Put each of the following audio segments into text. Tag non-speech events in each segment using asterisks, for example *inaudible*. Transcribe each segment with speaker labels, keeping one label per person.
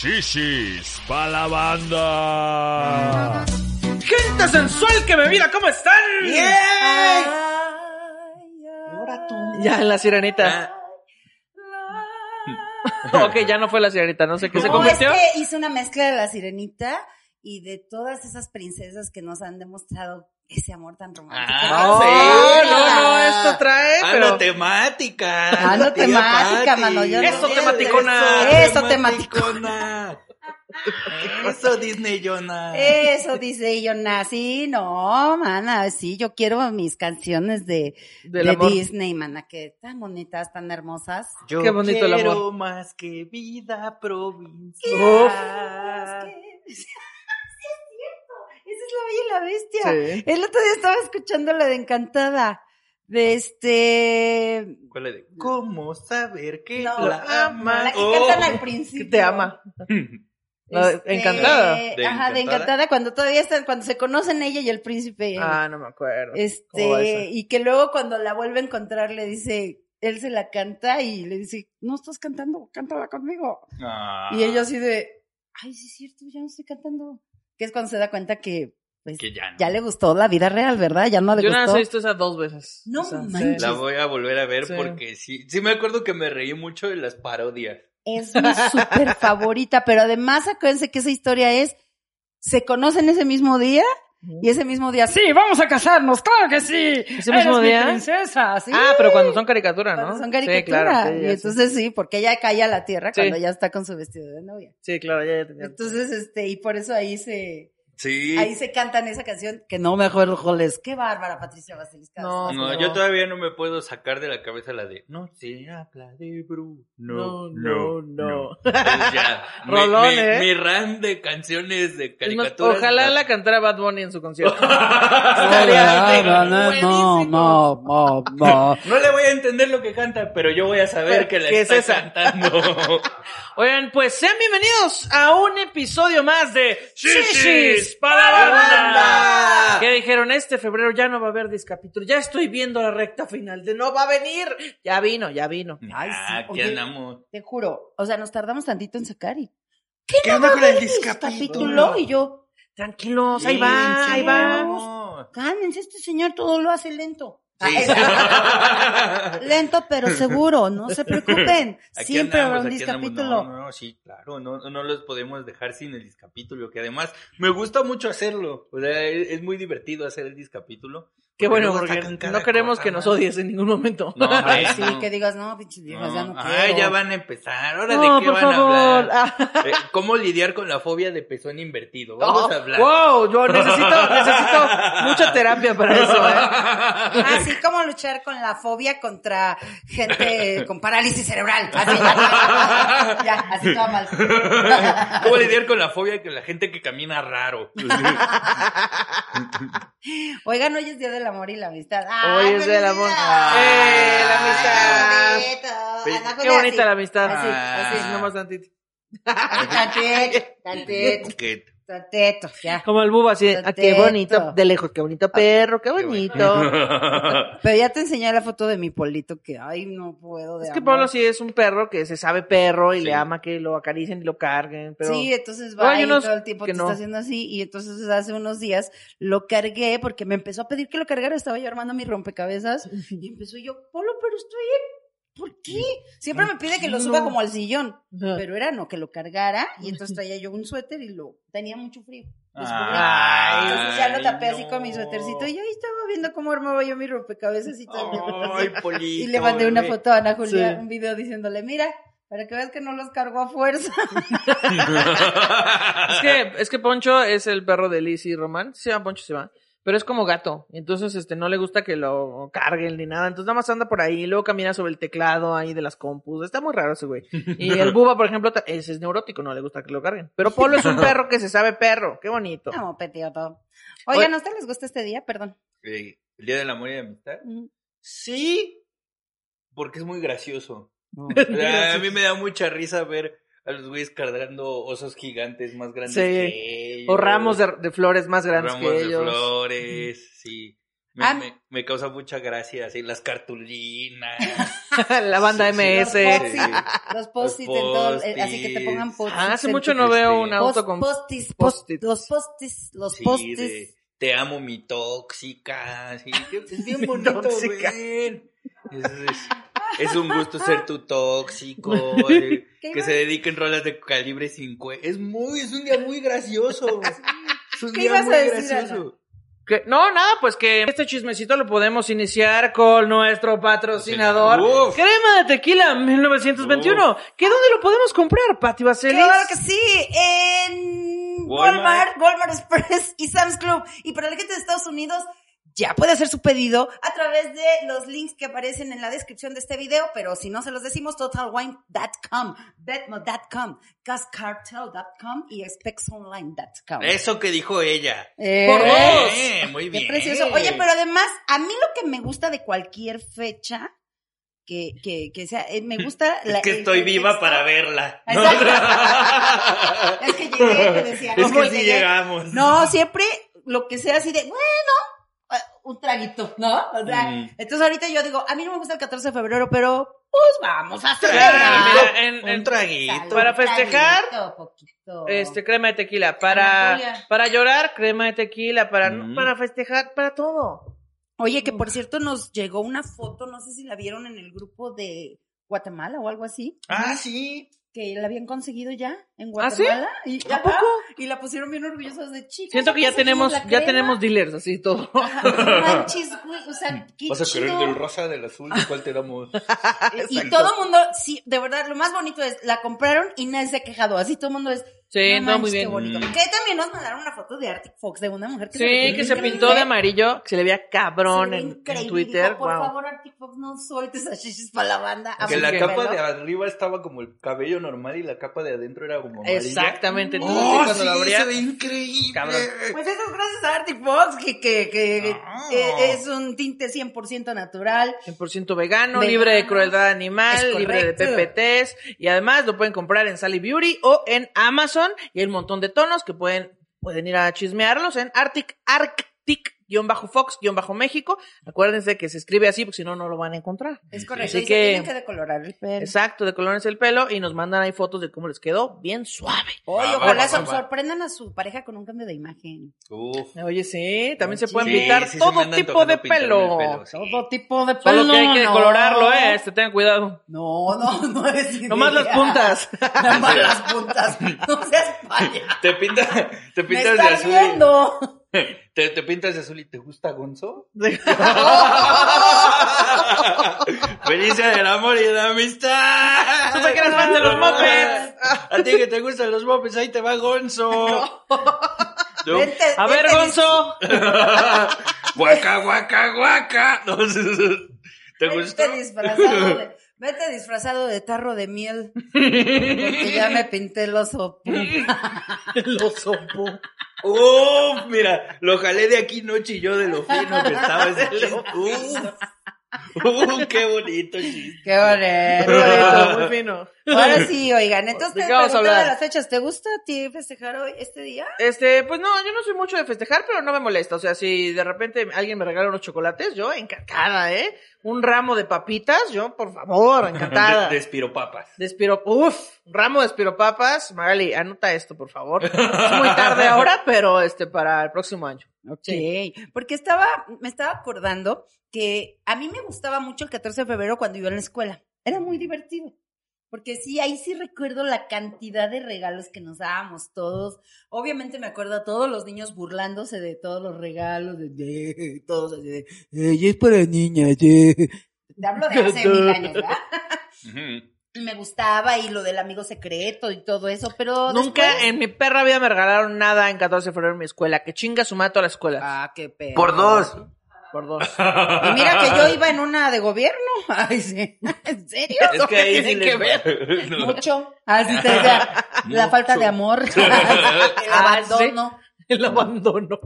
Speaker 1: Shishis pa' la banda.
Speaker 2: Gente sensual que me mira, ¿cómo están?
Speaker 3: Ahora tú.
Speaker 2: Ya, la sirenita. *laughs* ok, ya no fue la sirenita, no sé qué se
Speaker 3: No,
Speaker 2: convirtió.
Speaker 3: es que hice una mezcla de la sirenita y de todas esas princesas que nos han demostrado ese amor tan romántico.
Speaker 4: Ah,
Speaker 2: No,
Speaker 4: sí.
Speaker 2: no, no, esto trae,
Speaker 4: Ah,
Speaker 2: pero...
Speaker 4: no, temática.
Speaker 3: Ah, no,
Speaker 4: tía
Speaker 3: temática, mano, yo no-
Speaker 2: Eso, tematicona.
Speaker 3: Eso,
Speaker 4: tematicona. Eso, Disney Jonah.
Speaker 3: Eso dice yo nací, no, mana, sí, yo quiero mis canciones de,
Speaker 2: Del
Speaker 3: de
Speaker 2: amor.
Speaker 3: Disney, mana, que tan bonitas, tan hermosas.
Speaker 4: Yo
Speaker 2: Qué bonito el
Speaker 4: quiero
Speaker 2: amor.
Speaker 4: más que vida provincial.
Speaker 2: Uf.
Speaker 3: Es que- Sí, es cierto. Esa es la bella y la bestia.
Speaker 2: Sí.
Speaker 3: El otro día estaba escuchando la de Encantada. De este.
Speaker 4: ¿Cuál es? ¿Cómo saber que
Speaker 3: No,
Speaker 4: la ama?
Speaker 3: La que
Speaker 4: Oh.
Speaker 3: cantan al
Speaker 2: Que
Speaker 3: principio.
Speaker 2: te ama. *laughs*
Speaker 3: Este,
Speaker 2: Encantada.
Speaker 4: ¿De
Speaker 3: ajá, de
Speaker 4: Encantada?
Speaker 3: Encantada, cuando todavía están, cuando se conocen ella y el príncipe.
Speaker 2: Ah, no me acuerdo. ¿Cómo va
Speaker 3: Este, y que luego cuando la vuelve a encontrar le dice, él se la canta y le dice, no estás cantando, cántala conmigo.
Speaker 4: Ah.
Speaker 3: Y ella así de, ay, sí es cierto, ya no estoy cantando. Que es cuando se da cuenta que, pues,
Speaker 4: Que ya no.
Speaker 3: ya le gustó la vida real, ¿verdad? Ya no le
Speaker 2: Yo nada más
Speaker 3: gustó.
Speaker 2: he visto esa dos veces.
Speaker 3: No
Speaker 2: sí.
Speaker 3: manches.
Speaker 4: La voy a volver a ver
Speaker 2: Sí.
Speaker 4: porque sí, sí me acuerdo que me reí mucho de las parodias.
Speaker 3: Es mi *laughs* súper favorita, pero además acuérdense que esa historia es, se conocen ese mismo día y ese mismo día, sí, vamos a casarnos, claro que sí.
Speaker 2: ¿Ese mismo
Speaker 3: Eres mi
Speaker 2: día?
Speaker 3: princesa, sí.
Speaker 2: Ah, pero cuando son caricaturas, ¿no?
Speaker 3: Cuando son
Speaker 2: Sí,
Speaker 3: caricatura.
Speaker 2: claro. sí,
Speaker 3: y entonces sí, porque ella cae a la tierra
Speaker 2: Sí.
Speaker 3: cuando ya está con su vestido de novia.
Speaker 2: Sí, claro, ya, ya tenía.
Speaker 3: Entonces, este, y por eso ahí se,
Speaker 4: Sí.
Speaker 3: ahí se cantan esa canción, que no me acuerdo cuál es. Qué bárbara, Patricia Basilisca.
Speaker 2: No,
Speaker 4: No, yo todavía no me puedo sacar de la cabeza la de no se habla de Bruno.
Speaker 2: No, no, no.
Speaker 4: Pues *laughs* ya, mi-
Speaker 2: Rolón,
Speaker 4: mi,
Speaker 2: ¿eh?
Speaker 4: mi RAM de canciones de caricaturas.
Speaker 2: Ojalá la cantara Bad Bunny en su concierto. *laughs*
Speaker 3: no, no, no, no. *laughs*
Speaker 4: No le voy a entender lo que canta, pero yo voy a saber que la
Speaker 2: ¿Qué es
Speaker 4: está
Speaker 2: esa?
Speaker 4: cantando.
Speaker 2: Oigan, pues sean bienvenidos a un episodio más de
Speaker 4: Shishis
Speaker 2: para
Speaker 4: para
Speaker 2: la banda. Que dijeron, este febrero ya no va a haber discapítulo. Ya estoy viendo la recta final de no va a venir. Ya vino, ya vino.
Speaker 3: Ay, sí,
Speaker 4: Ah, aquí
Speaker 3: oye.
Speaker 4: andamos.
Speaker 3: Te juro, o sea, nos tardamos tantito en sacar y
Speaker 4: ¿Qué onda con el
Speaker 3: capítulo y yo,
Speaker 2: Tranquilos, ahí va, ahí va.
Speaker 3: cálmense, este señor todo lo hace lento.
Speaker 4: Sí. *laughs*
Speaker 3: Lento pero seguro, no se preocupen. *laughs*
Speaker 4: Aquí
Speaker 3: Siempre habrá un discapítulo.
Speaker 4: No, no, sí, claro, no, no los podemos dejar sin el discapítulo, que además me gusta mucho hacerlo. O sea, es, es muy divertido hacer el discapítulo.
Speaker 2: Qué bueno, porque no queremos
Speaker 4: cosa,
Speaker 2: que nos
Speaker 4: ¿no?
Speaker 2: odies en ningún momento.
Speaker 4: No,
Speaker 3: Ay, *laughs* sí,
Speaker 4: no.
Speaker 3: que digas, no, pinches viejas, ya no quiero.
Speaker 4: Ay, ya van a empezar. Ahora
Speaker 2: No,
Speaker 4: de qué
Speaker 2: por
Speaker 4: van a
Speaker 2: favor.
Speaker 4: hablar.
Speaker 2: Ah. *laughs*
Speaker 4: Eh, ¿Cómo lidiar con la fobia de pezón invertido? Vamos a hablar.
Speaker 2: Wow, yo *laughs* necesito, necesito mucha terapia para eso, ¿eh?
Speaker 3: Así como luchar con la fobia contra gente con parálisis cerebral. Así, ya, ya, así todo mal.
Speaker 4: ¿Cómo lidiar con la fobia de la gente que camina raro?
Speaker 3: Oigan, hoy es Día del Amor y la Amistad.
Speaker 2: Hoy es del Amor. ¡Eh, la amistad!
Speaker 3: amistad!
Speaker 2: Qué bonita la amistad.
Speaker 3: Así,
Speaker 2: Así,
Speaker 3: así.
Speaker 2: nomás tantito.
Speaker 3: Tantito, tantito, *laughs* Ya.
Speaker 2: Como el bubo así, de, ah, qué bonito, de lejos, qué bonito perro, qué bonito. *laughs*
Speaker 3: Pero ya te enseñé la foto de mi polito que, ay, no puedo de
Speaker 2: Es que
Speaker 3: amor.
Speaker 2: Pablo sí es un perro que se sabe perro y
Speaker 4: Sí.
Speaker 2: le ama que lo acaricien y lo carguen, pero...
Speaker 3: Sí, entonces va
Speaker 2: unos
Speaker 3: todo el tiempo
Speaker 2: que
Speaker 3: te
Speaker 2: no.
Speaker 3: está haciendo así y entonces hace unos días lo cargué porque me empezó a pedir que lo cargara, estaba yo armando mi rompecabezas *laughs* y empezó yo, Polo, pero estoy ¿por qué? Siempre me pide que lo suba como al sillón, pero era no, que lo cargara y entonces traía yo un suéter y lo tenía mucho frío. Descubrí.
Speaker 4: Ay,
Speaker 3: entonces ya lo tapé así
Speaker 4: no.
Speaker 3: con mi suétercito y ahí estaba viendo cómo armaba yo mi rompecabezas y todo.
Speaker 4: Ay, polito. *laughs*
Speaker 3: y le mandé una foto a Ana Julia,
Speaker 2: Sí.
Speaker 3: un video diciéndole, mira, para que veas que no los cargo a fuerza. *laughs*
Speaker 2: Es que, es que Poncho es el perro de Liz y Román. Se llama Poncho, se llama. Pero es como gato. Entonces, este, no le gusta que lo carguen ni nada. Entonces, nada más anda por ahí. y Luego camina sobre el teclado ahí de las compus. Está muy raro ese güey. Y el *laughs* Buba, por ejemplo, ese es neurótico, no le gusta que lo carguen. Pero Polo es un *laughs* perro que se sabe perro. Qué bonito.
Speaker 3: No, petioto. Oigan, ¿a ustedes les gusta este día? Perdón.
Speaker 4: El Día del Amor y la Amistad. Sí, porque es muy gracioso. O sea, a mí me da mucha risa ver a los güeyes cargando osos gigantes más grandes
Speaker 2: Sí.
Speaker 4: que ellos.
Speaker 2: O ramos de, de flores más grandes
Speaker 4: ramos
Speaker 2: que
Speaker 4: de
Speaker 2: ellos.
Speaker 4: flores, sí. Me,
Speaker 3: Ah.
Speaker 4: me- me causa mucha gracia, así, las cartulinas. *laughs*
Speaker 2: la banda
Speaker 4: Sí,
Speaker 2: MS.
Speaker 4: sí.
Speaker 3: Los post-its en todo, eh, así que te pongan
Speaker 4: post-its.
Speaker 2: Ah, hace mucho no veo un auto
Speaker 3: Post-
Speaker 2: con
Speaker 3: post-its, post-
Speaker 2: post-its.
Speaker 3: los post-its, los
Speaker 4: Sí,
Speaker 3: post-its.
Speaker 4: de, te amo mi tóxica, sí, es bien *laughs* bonito,
Speaker 2: tóxica.
Speaker 4: güey. Es, es- es un gusto ser tu tóxico, *laughs*
Speaker 3: ¿Qué
Speaker 4: que
Speaker 3: iba-
Speaker 4: se dediquen rolas de calibre 50. Es muy, es un día muy gracioso. *laughs* Es un
Speaker 3: ¿Qué
Speaker 4: día
Speaker 3: ibas a decir,
Speaker 4: gracioso.
Speaker 2: Que- no, nada, pues que este chismecito lo podemos iniciar con nuestro patrocinador,
Speaker 4: Uf.
Speaker 2: Crema de Tequila 1921. ¿Que dónde lo podemos comprar, Pati Vaselis?
Speaker 3: Claro que sí, en Walmart,
Speaker 4: Walmart.
Speaker 3: Walmart Express y Sam's Club. Y para la gente de Estados Unidos, ya puede hacer su pedido a través de los links que aparecen en la descripción de este video, pero si no se los decimos, totalwine.com, betmo.com, gascartel.com y spexonline.com.
Speaker 4: Eso que dijo ella.
Speaker 3: Eh,
Speaker 2: Por dos.
Speaker 4: Eh, muy
Speaker 3: Qué
Speaker 4: bien.
Speaker 3: precioso. Oye, pero además, a mí lo que me gusta de cualquier fecha que, que, que sea, eh, me gusta *laughs*
Speaker 4: Es
Speaker 3: la-
Speaker 4: que
Speaker 3: el
Speaker 4: estoy viva para verla. *laughs*
Speaker 3: Exacto. *laughs* Es que llegué, te decía.
Speaker 4: Es
Speaker 3: ¿no?
Speaker 4: que sí
Speaker 3: Llegué.
Speaker 4: llegamos.
Speaker 3: No, siempre lo que sea así de, bueno, un traguito, ¿no? O sea,
Speaker 4: Mm.
Speaker 3: entonces ahorita yo digo, a mí no me gusta el 14 de febrero, pero pues vamos a
Speaker 2: Ah,
Speaker 3: celebrar.
Speaker 2: en-
Speaker 4: un
Speaker 2: en-
Speaker 4: traguito.
Speaker 3: Salud,
Speaker 2: para festejar,
Speaker 3: traguito, poquito.
Speaker 2: Este, crema de tequila. Para, para llorar, crema de tequila. Para,
Speaker 4: Mm.
Speaker 2: para festejar, para todo.
Speaker 3: Oye, que por cierto nos llegó una foto, no sé si la vieron en el grupo de Guatemala o algo así,
Speaker 4: Ah, sí.
Speaker 3: Que la habían conseguido ya en
Speaker 2: ¿Ah, sí?
Speaker 3: Guatemala. Y,
Speaker 2: ¿A poco?
Speaker 3: y la pusieron bien orgullosos de chicas.
Speaker 2: Siento que ya tenemos, ya
Speaker 3: crema".
Speaker 2: tenemos dealers, así todo.
Speaker 3: Manches, güey, o sea, qué
Speaker 4: Vas a querer
Speaker 3: chido.
Speaker 4: del rosa, del azul, ¿de cuál te damos? *laughs*
Speaker 3: Y todo el mundo, sí, de verdad, lo más bonito es, la compraron y nadie se ha quejado. Así todo el mundo es.
Speaker 2: Sí,
Speaker 3: no manches,
Speaker 2: muy
Speaker 3: qué
Speaker 2: bien.
Speaker 3: bonito.
Speaker 4: Mm.
Speaker 3: Que también nos mandaron una foto de Arctic Fox, de una mujer que
Speaker 2: Sí,
Speaker 3: ve
Speaker 2: que se
Speaker 3: increíble.
Speaker 2: pintó de amarillo, que se le veía
Speaker 3: Se
Speaker 2: cabrón en. Twitter.
Speaker 3: Dijo, por
Speaker 2: wow.
Speaker 3: favor, Arctic Fox, no sueltes a shishis para la banda.
Speaker 4: Que la
Speaker 2: que-
Speaker 4: capa de arriba estaba como el cabello normal y la capa de adentro era como amarilla.
Speaker 2: Exactamente. Entonces,
Speaker 4: Oh,
Speaker 2: cuando
Speaker 4: sí,
Speaker 2: lo abría-
Speaker 4: se ve increíble.
Speaker 2: Cabrón.
Speaker 3: Pues eso es gracias a Arctic Fox, que, que, que eh, es un tinte 100% natural.
Speaker 2: 100% vegano,
Speaker 3: Vegano.
Speaker 2: libre de crueldad animal, libre de. PPTs y además lo pueden comprar en Sally Beauty o en Amazon y hay un montón de tonos que pueden pueden ir a chismearlos en Arctic Arctic-Fox-México. Acuérdense que se escribe así porque si no no lo van a encontrar.
Speaker 3: Es correcto.
Speaker 2: Así
Speaker 3: y se
Speaker 2: que-
Speaker 3: tienen que decolorar el pelo.
Speaker 2: Exacto, de colores el pelo y nos mandan ahí fotos de cómo les quedó bien suave.
Speaker 3: Oye,
Speaker 4: Va,
Speaker 3: ojalá sorprendan a su pareja con un cambio de imagen.
Speaker 4: Uf.
Speaker 2: Oye, sí, también se
Speaker 3: Sí,
Speaker 4: Sí,
Speaker 2: pintar
Speaker 4: sí se
Speaker 2: todo tipo de pelo.
Speaker 4: el pelo, sí.
Speaker 3: Todo tipo de pelo.
Speaker 2: Solo que hay que
Speaker 3: no.
Speaker 2: decolorarlo, eh, este, tengan cuidado.
Speaker 3: No, no, no es *laughs*
Speaker 2: Nomás las
Speaker 3: idea.
Speaker 2: puntas. *laughs*
Speaker 3: Nomás las puntas. No seas payaso.
Speaker 4: Te, pinta, te
Speaker 3: Me
Speaker 4: pintas de
Speaker 3: estás
Speaker 4: azul.
Speaker 3: viendo. *laughs*
Speaker 4: Te, te pintas de azul y te gusta Gonzo. *laughs* Felicia del amor y de la amistad.
Speaker 2: Supe que eras fan de los mopeds.
Speaker 4: A ti que te gustan los mopeds, ahí te va Gonzo. No.
Speaker 3: Vente,
Speaker 2: A ver,
Speaker 3: vente,
Speaker 2: Gonzo. *laughs*
Speaker 4: Guaca, guaca, guaca. No, ¿Te gustó?
Speaker 3: Vete disfrazado de, vete disfrazado de tarro de miel. Porque ya me pinté el oso.
Speaker 2: Lo *laughs* sopo.
Speaker 4: Uf, mira, lo jalé de aquí noche y yo de lo fino que estaba ese. *laughs* Uf, uf, qué bonito chiste.
Speaker 3: Qué bonito,
Speaker 2: muy fino.
Speaker 3: Ahora *laughs* sí, oigan, entonces
Speaker 2: ¿De
Speaker 3: te
Speaker 2: vamos a hablar?
Speaker 3: las fechas. ¿Te gusta a ti festejar hoy, este día?
Speaker 2: Este, pues no, yo no soy mucho de festejar, pero no me molesta. O sea, si de repente alguien me regala unos chocolates, yo encantada, ¿eh? Un ramo de papitas, yo, por favor, encantada. *laughs*
Speaker 4: De, de espiropapas.
Speaker 2: De espiro, uf, ramo de espiropapas. Magali, anota esto, por favor. Es muy tarde *laughs* ahora, pero este, para el próximo año.
Speaker 3: Sí, porque estaba, me estaba acordando que a mí me gustaba mucho el 14 de febrero cuando iba a la escuela. Era muy divertido. Porque sí, ahí sí recuerdo la cantidad de regalos que nos dábamos todos. Obviamente me acuerdo a todos los niños burlándose de todos los regalos, de, de- todos así de, "Eh, y es para niñas, eh". Te hablo de *laughs* hace mil años, ¿verdad?
Speaker 4: Ujú.
Speaker 3: me gustaba y lo del amigo secreto y todo eso, pero
Speaker 2: Nunca
Speaker 3: después-
Speaker 2: en mi perra vida me regalaron nada en 14 de febrero en mi escuela. Que chinga su mato a la escuela.
Speaker 3: Ah, qué pedo.
Speaker 4: Por dos.
Speaker 2: Por dos. *laughs*
Speaker 3: Y mira que yo iba en una de gobierno. *laughs* Ay, sí. ¿En serio?
Speaker 4: Es que ahí *laughs* sí
Speaker 2: tiene que ver.
Speaker 4: No.
Speaker 3: Mucho. Así te decía, la falta de amor, el
Speaker 2: Ah,
Speaker 3: abandono.
Speaker 2: El abandono.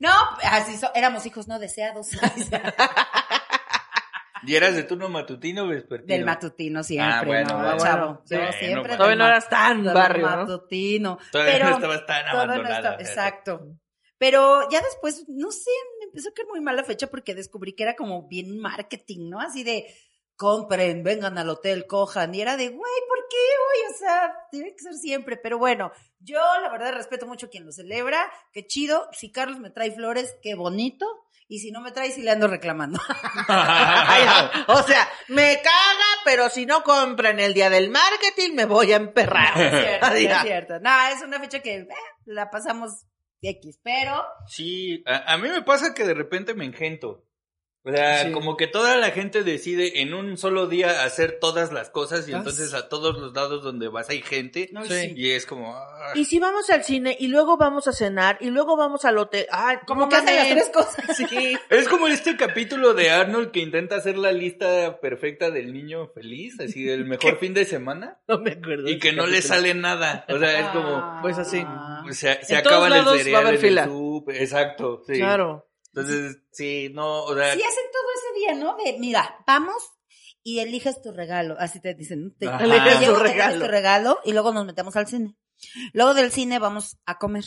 Speaker 3: No, así so- éramos hijos no deseados.
Speaker 4: ¿Y eras de turno matutino o vespertino?
Speaker 3: Del matutino siempre,
Speaker 4: Ah, bueno,
Speaker 3: ¿no,
Speaker 4: bueno.
Speaker 3: chavo?
Speaker 2: Sí.
Speaker 3: Siempre
Speaker 4: bueno.
Speaker 2: Todavía no eras tan barrio, ¿no?
Speaker 3: matutino.
Speaker 4: Todavía
Speaker 3: pero,
Speaker 4: no estabas tan
Speaker 3: no
Speaker 4: abandonada.
Speaker 3: estaba- exacto. Pero ya después, no sé, empezó a caer muy mal la fecha porque descubrí que era como bien marketing, ¿no? Así de, compren, vengan al hotel, cojan. Y era de, güey, ¿por qué hoy? O sea, tiene que ser siempre. Pero bueno, yo la verdad respeto mucho a quien lo celebra. Qué chido. Si Carlos me trae flores, qué bonito. Y si no me trae, sí le ando reclamando. *laughs*
Speaker 2: o sea, me caga, pero si no compran el día del marketing, me voy a emperrar. *laughs*
Speaker 3: es cierto, *laughs* es cierto. No, es una fecha que eh, la pasamos X, pero
Speaker 4: Sí, a, mí me pasa que de repente me engento. O sea,
Speaker 2: Sí.
Speaker 4: como que toda la gente decide en un solo día hacer todas las cosas y
Speaker 3: Ah,
Speaker 4: entonces a todos los lados donde vas hay gente
Speaker 3: No,
Speaker 2: Sí.
Speaker 4: y es como... ah,
Speaker 2: Y si vamos al cine y luego vamos a cenar y luego vamos al hotel. Ay,
Speaker 3: como que hacen las tres cosas. *laughs*
Speaker 2: Sí.
Speaker 4: Es como este capítulo de Arnold que intenta hacer la lista perfecta del niño feliz, así del *laughs* mejor fin de semana,
Speaker 2: No me acuerdo.
Speaker 4: y que no le sale nada. O sea, es como...
Speaker 3: Ah.
Speaker 2: Pues así.
Speaker 4: Se
Speaker 2: En todos
Speaker 4: acaban el
Speaker 2: lados va a
Speaker 4: cereal
Speaker 2: haber
Speaker 4: en
Speaker 2: fila.
Speaker 4: el súper, Exacto, sí.
Speaker 2: Claro.
Speaker 4: Entonces, sí, no, o sea...
Speaker 3: Sí, hacen todo ese día, ¿no? De, mira, vamos y eliges tu regalo. Así te dicen, ¿no? Te,
Speaker 4: Ajá.
Speaker 3: te
Speaker 2: Eliges tu regalo.
Speaker 3: eliges tu regalo y luego nos metemos al cine. Luego del cine vamos a comer.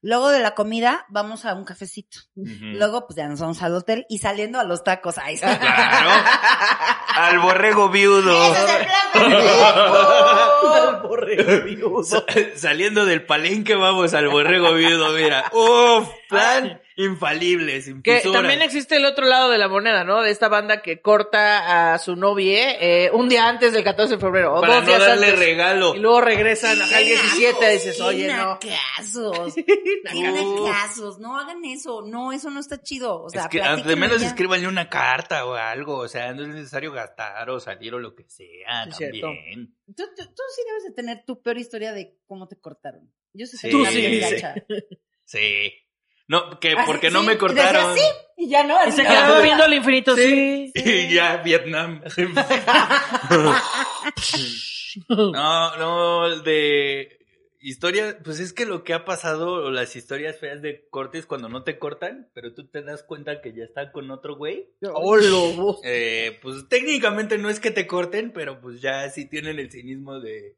Speaker 3: Luego de la comida vamos a un cafecito. Luego pues ya nos vamos al hotel y saliendo a los tacos. Ay, sí.
Speaker 4: Claro. *laughs* Al borrego viudo.
Speaker 3: Ese es el plan perfecto.
Speaker 2: El borrego viudo.
Speaker 4: Sa- Saliendo del palenque vamos al borrego viudo, mira. Uf, plan infalible, sin
Speaker 2: Que también existe el otro lado de la moneda, ¿no? De esta banda que corta a su novia eh, un día antes del 14 de febrero. O
Speaker 4: Para
Speaker 2: dos
Speaker 4: no
Speaker 2: días
Speaker 4: darle
Speaker 2: antes.
Speaker 4: regalo.
Speaker 2: Y luego regresan al 17 y dices, oye, no. *laughs*
Speaker 4: Uf.
Speaker 3: nacazos. No hagan eso. No, eso no está chido. O sea,
Speaker 4: es que de
Speaker 3: platíquenme
Speaker 4: menos
Speaker 3: ya.
Speaker 4: escríbanle una carta o algo, o sea, no es necesario gastar o salir o lo que sea,
Speaker 2: Sí,
Speaker 4: también.
Speaker 3: Tú, tú, tú sí debes de tener tu peor historia de cómo te cortaron. Yo sé
Speaker 4: Sí.
Speaker 3: que
Speaker 4: Tú sí, sí. No, que
Speaker 3: Así,
Speaker 4: porque no
Speaker 3: sí,
Speaker 4: me cortaron.
Speaker 3: y ya no.
Speaker 2: Y se
Speaker 3: no.
Speaker 2: quedaba viendo al infinito, sí. *laughs*
Speaker 4: Y ya, Vietnam. *laughs* *laughs* no, no, de historia, pues es que lo que ha pasado, o las historias feas de cortes cuando no te cortan, pero tú te das cuenta que ya está con otro güey.
Speaker 2: Oh, lobo. *laughs*
Speaker 4: Eh, pues técnicamente no es que te corten, pero pues ya sí tienen el cinismo de,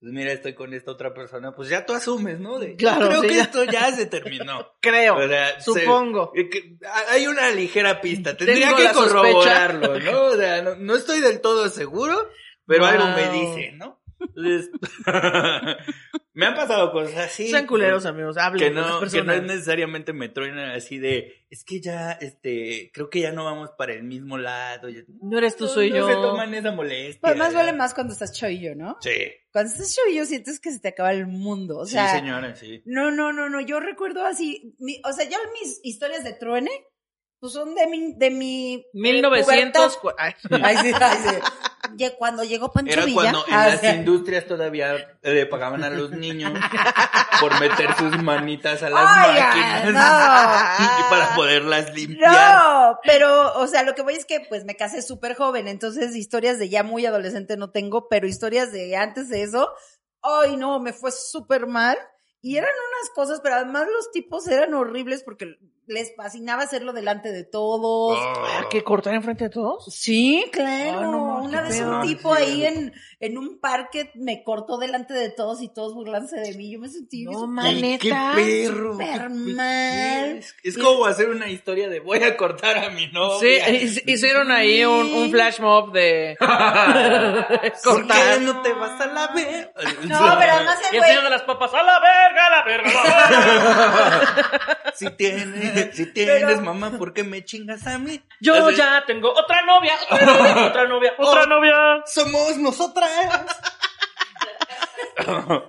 Speaker 4: pues mira, estoy con esta otra persona, pues ya tú asumes, ¿no? De,
Speaker 2: Claro,
Speaker 4: creo
Speaker 2: sí,
Speaker 4: que
Speaker 2: ya.
Speaker 4: esto ya se terminó. *laughs*
Speaker 2: Creo.
Speaker 4: O sea, se-
Speaker 2: Supongo. *laughs*
Speaker 4: eh, que hay una ligera pista, tendría
Speaker 2: Tengo
Speaker 4: que corroborarlo, ¿no? O sea, no, no estoy del todo seguro, pero algo me
Speaker 2: Wow.
Speaker 4: dice, ¿no? Entonces, me han pasado cosas así.
Speaker 2: Sean culeros, amigos. Hablen
Speaker 4: que
Speaker 2: con las
Speaker 4: no, que
Speaker 2: personas.
Speaker 4: no es necesariamente me truenan así de, es que ya, este, creo que ya no vamos para el mismo lado. ya-
Speaker 2: No eres tú,
Speaker 4: no,
Speaker 2: soy
Speaker 4: no
Speaker 2: yo.
Speaker 4: se toman esa molestia.
Speaker 3: Pues más
Speaker 4: ya.
Speaker 3: vale más cuando estás choillo, ¿no?
Speaker 4: Sí,
Speaker 3: Cuando estás choillo sientes que se te acaba el mundo. O sea,
Speaker 4: sí, señora, sí.
Speaker 3: no, no, no, no. Yo recuerdo así, mi- o sea, ya mis historias de truene, pues son de mi, de mi. eh,
Speaker 2: 1900.
Speaker 3: pubertad.
Speaker 2: cu- Ay.
Speaker 3: Ay, sí, ay, sí. *laughs* Cuando llegó Pancho
Speaker 4: Era
Speaker 3: Villa.
Speaker 4: cuando en las industrias todavía le pagaban a los niños *laughs* por meter sus manitas a las máquinas
Speaker 3: no. *laughs*
Speaker 4: y para poderlas limpiar.
Speaker 3: No, pero, o sea, lo que voy es que pues me casé súper joven, entonces historias de ya muy adolescente no tengo, pero historias de antes de eso, ay no, me fue súper mal. Y eran unas cosas, pero además los tipos eran horribles porque les fascinaba hacerlo delante de todos.
Speaker 4: Oh.
Speaker 2: ¿Qué cortar enfrente de todos?
Speaker 3: Sí, claro.
Speaker 2: No,
Speaker 3: Una vez un tipo
Speaker 4: Sí.
Speaker 3: ahí en, en un parque me cortó delante de todos y todos burlándose de mí. Yo me sentí
Speaker 2: No,
Speaker 3: súper
Speaker 2: man.
Speaker 4: Ay, qué perro. qué-
Speaker 3: mal.
Speaker 4: Es, es como hacer una historia de voy a cortar a mi
Speaker 2: Sí,
Speaker 4: novia.
Speaker 2: hic- hicieron ahí un, un flash mob de *laughs*
Speaker 4: ¿Por qué
Speaker 2: cortar.
Speaker 4: no te vas a la ver?
Speaker 3: No, pero además
Speaker 2: Y
Speaker 3: el
Speaker 2: el
Speaker 3: güey.
Speaker 2: señor de las papas, a la verga, a la verga. a la verga". *laughs*
Speaker 4: Si tienes, *laughs* si tienes mamá, ¿por qué me chingas a mí?
Speaker 2: Yo
Speaker 4: Así,
Speaker 2: ya tengo otra novia, otra novia, otra *laughs*
Speaker 4: Oh.
Speaker 2: novia.
Speaker 4: Somos nosotras. *laughs*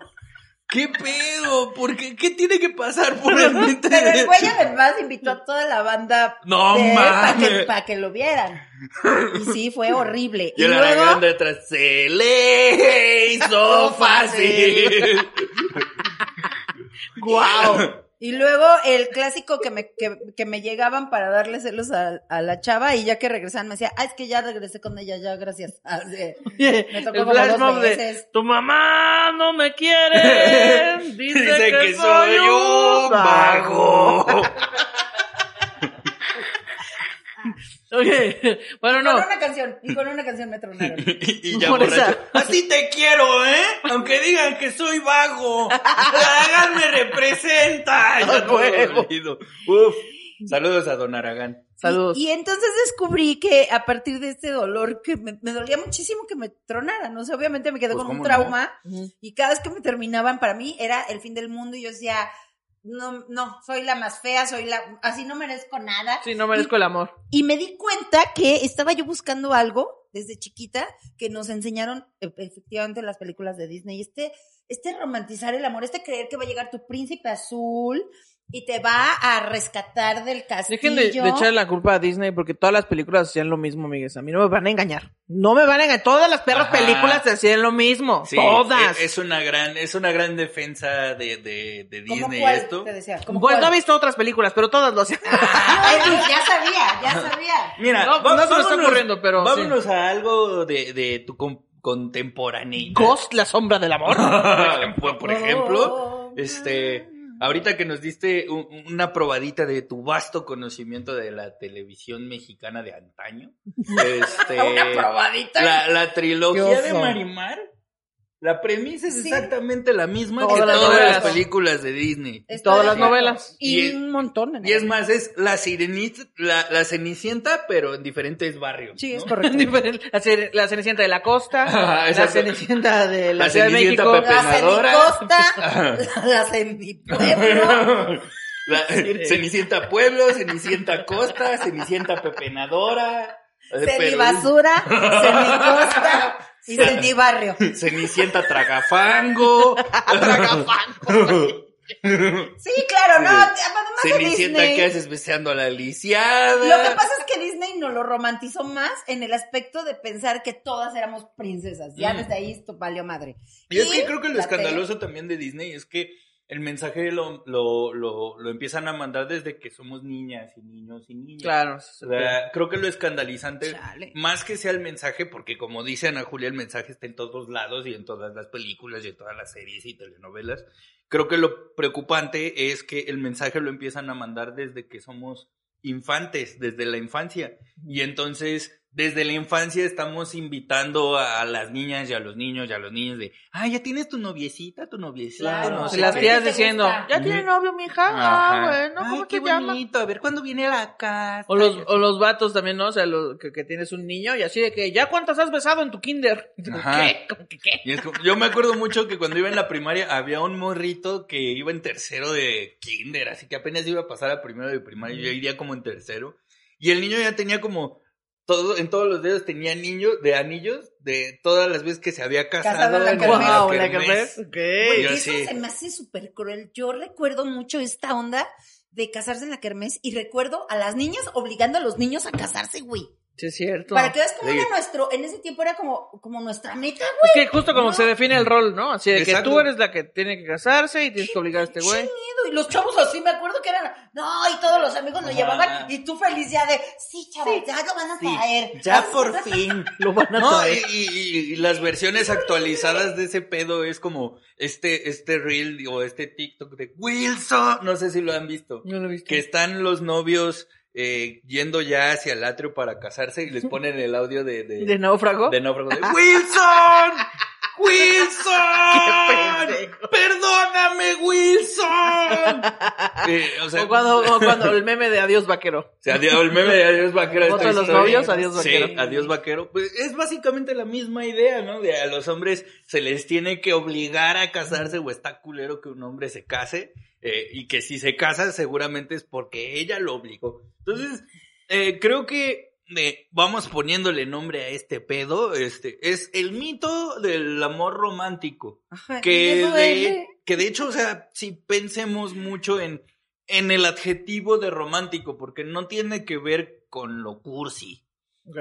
Speaker 4: ¿Qué pedo? ¿Por qué? ¿Qué tiene que pasar por la mente
Speaker 3: Pero el güey además invitó a toda la banda
Speaker 4: No
Speaker 3: para que, pa' que lo vieran. Y sí, fue horrible.
Speaker 4: Y
Speaker 3: Y,
Speaker 4: el
Speaker 3: luego,
Speaker 4: detrás, se le hizo fácil.
Speaker 2: ¡Guau!
Speaker 3: Y luego el clásico que me, que, que me llegaban para darle celos a, a la chava y ya que regresaban me decía, ah, es que ya regresé con ella, ya, gracias. *laughs* Así, Me tocó
Speaker 2: el
Speaker 3: como
Speaker 2: flash
Speaker 3: dos
Speaker 2: de tu mamá no me quiere. Dice, *laughs*
Speaker 4: Dice
Speaker 2: que,
Speaker 4: que soy un vago. *laughs*
Speaker 2: Ok, *laughs* bueno, no.
Speaker 3: Con una canción, y con una canción me tronaron. *laughs*
Speaker 4: Y, y ya
Speaker 2: Por esa.
Speaker 4: Así te quiero, ¿eh? Aunque digan que soy vago. Aragán me representa. *laughs*
Speaker 2: Huevo.
Speaker 4: dolido. Uf. Saludos a Don Aragán.
Speaker 2: Saludos.
Speaker 3: Y, y entonces descubrí que a partir de este dolor que me, me dolía muchísimo que me tronaran, ¿no? O sea, obviamente me quedé
Speaker 4: Pues,
Speaker 3: con un
Speaker 4: ¿cómo
Speaker 3: trauma y cada vez que me terminaban para mí era el fin del mundo y yo decía, no, no, soy la más fea, soy la, así no merezco nada.
Speaker 2: Sí, no merezco el amor.
Speaker 3: Y me di cuenta que estaba yo buscando algo desde chiquita que nos enseñaron e- efectivamente las películas de Disney. Este, este romantizar el amor, este creer que va a llegar tu príncipe azul y te va a rescatar del castillo.
Speaker 2: Dejen de, de echar la culpa a Disney porque todas las películas hacían lo mismo, amigues. A mí no me van a engañar. No me van a engañar. Todas las perras
Speaker 4: Ajá.
Speaker 2: películas hacían lo mismo.
Speaker 4: Sí,
Speaker 2: todas.
Speaker 4: Es, es una gran, es una gran defensa de, de, de
Speaker 3: ¿Cómo
Speaker 4: Disney
Speaker 3: cuál?
Speaker 4: esto.
Speaker 3: Te decía, ¿cómo
Speaker 2: Pues no
Speaker 3: cuál?
Speaker 2: he visto otras películas, pero todas lo hacían.
Speaker 3: Ay, ya sabía, ya sabía.
Speaker 4: Mira,
Speaker 2: No,
Speaker 4: va-
Speaker 2: no se me está
Speaker 4: vámonos-
Speaker 2: ocurriendo, pero sí.
Speaker 4: Vámonos a algo de, de tu con- contemporánea.
Speaker 2: Ghost, la sombra del amor.
Speaker 4: por, *laughs* por ejemplo, este, ahorita que nos diste un- una probadita de tu vasto conocimiento de la televisión mexicana de antaño, *laughs* este,
Speaker 3: Una probadita.
Speaker 4: la, la trilogía de. Marimar, la premisa es
Speaker 3: Sí.
Speaker 4: exactamente la misma
Speaker 2: Todas
Speaker 4: que
Speaker 2: las
Speaker 4: todas
Speaker 2: novelas.
Speaker 4: las películas de Disney.
Speaker 3: Estoy
Speaker 2: todas las novelas.
Speaker 3: Y,
Speaker 4: Y es-
Speaker 3: un montón. en
Speaker 4: Y es más, es la sirenita, la, la cenicienta, pero en diferentes barrios.
Speaker 3: Sí, es
Speaker 4: ¿no?
Speaker 3: correcto. *laughs*
Speaker 2: Diferente. La, la cenicienta de la costa, *laughs* la cenicienta de la,
Speaker 4: La
Speaker 2: Ciudad de
Speaker 4: Cenicienta
Speaker 2: México.
Speaker 4: Pepe.
Speaker 3: La cenicosta, *laughs* la cenipueblo,
Speaker 4: La, Cenicienta Pueblo, Cenicienta Costa, Cenicienta Pepenadora.
Speaker 3: cenibasura, cenicosta *laughs* y cenibarrio. *laughs*
Speaker 4: Cenicienta Tragafango. *laughs*
Speaker 3: Sí, claro, no, además de
Speaker 4: Cenicienta
Speaker 3: Disney.
Speaker 4: que haces beseando a la lisiada.
Speaker 3: Lo que pasa es que Disney nos lo romantizó más en el aspecto de pensar que todas éramos princesas. Ya
Speaker 4: Mm.
Speaker 3: desde ahí esto valió madre.
Speaker 4: Y es que creo que lo escandaloso también de Disney es que el mensaje lo, lo, lo, lo empiezan a mandar desde que somos niñas y niños y niñas.
Speaker 2: Claro.
Speaker 4: O sea, creo que lo escandalizante,
Speaker 3: Chale.
Speaker 4: más que sea el mensaje, porque como dice Ana Julia, el mensaje está en todos lados y en todas las películas y en todas las series y telenovelas. Creo que lo preocupante es que el mensaje lo empiezan a mandar desde que somos infantes, desde la infancia. Y entonces, desde la infancia estamos invitando a, las niñas y a los niños y a los niños de, ah, ya tienes tu noviecita, tu noviecito,
Speaker 3: Claro.
Speaker 4: no
Speaker 2: Y
Speaker 4: sé
Speaker 2: las
Speaker 4: qué".
Speaker 2: tías
Speaker 3: ¿Qué te
Speaker 2: diciendo? ¿ya tiene novio, mija?
Speaker 4: Ajá.
Speaker 2: Ah, bueno,
Speaker 4: Ay,
Speaker 2: ¿cómo
Speaker 4: qué
Speaker 2: te llama?
Speaker 4: bonito, a ver, ¿cuándo viene a la casa?
Speaker 2: O los, o los vatos también, ¿no? O sea, lo- que, que tienes un niño y así de que, ¿ya cuántas has besado en tu kinder? *laughs*
Speaker 4: Ajá.
Speaker 2: ¿Qué? ¿Cómo que qué?
Speaker 4: Y es como- yo me acuerdo mucho que cuando iba en la primaria había un morrito que iba en tercero de kinder, así que apenas iba a pasar a primero de primaria, yo iría como en tercero. Y el niño ya tenía como todo, en todos los dedos tenía niños, de anillos, de todas las veces que se había casado.
Speaker 3: En la
Speaker 4: en
Speaker 3: kermés.
Speaker 4: la
Speaker 2: Wow, la
Speaker 4: kermés. Yo
Speaker 3: eso
Speaker 4: sí.
Speaker 3: se me hace súper cruel. Yo recuerdo mucho esta onda de casarse en la kermés y recuerdo a las niñas obligando a los niños a casarse, güey.
Speaker 2: Sí, es cierto.
Speaker 3: Para que veas cómo
Speaker 4: Sí.
Speaker 3: era nuestro, en ese tiempo era como, como nuestra meta,
Speaker 2: Es que justo como se define el rol, ¿no? Así de que tú eres la que tiene que casarse y tienes que obligar a este
Speaker 3: güey.
Speaker 2: güey.
Speaker 3: Qué miedo. Y los chavos así, me acuerdo que eran, no, y todos los amigos lo
Speaker 4: Ajá.
Speaker 3: llevaban, y tú feliz ya de, sí, chaval, ya lo van a
Speaker 4: Sí,
Speaker 3: traer.
Speaker 4: ya por *laughs* fin.
Speaker 2: Lo van a
Speaker 4: No,
Speaker 2: traer.
Speaker 4: y, y- y las versiones actualizadas de ese pedo es como este, este reel o este TikTok de Wilson, no sé si lo han visto.
Speaker 2: No lo he visto.
Speaker 4: que están los novios eh, yendo ya hacia el atrio para casarse y les *laughs* ponen el audio de, de,
Speaker 2: ¿De náufrago?
Speaker 4: de náufrago de, ¡Wilson! ¡Wilson! *laughs* ¡Perdóname, Wilson! O sea,
Speaker 2: O cuando, o *laughs* cuando el meme de adiós vaquero.
Speaker 4: se adiós, el meme de Adiós Vaquero. Esta
Speaker 2: de los novios, Adiós Vaquero.
Speaker 4: Sí, Adiós Vaquero. Pues es básicamente la misma idea, ¿no? De a los hombres se les tiene que obligar a casarse o está culero que un hombre se case. eh, y que si se casa seguramente es porque ella lo obligó. Entonces, eh, creo que eh, vamos poniéndole nombre a este pedo. Este es el mito del amor romántico
Speaker 3: Ajá,
Speaker 4: que de, que de hecho, o sea, si pensemos mucho en, en el adjetivo de romántico, porque no tiene que ver con lo cursi,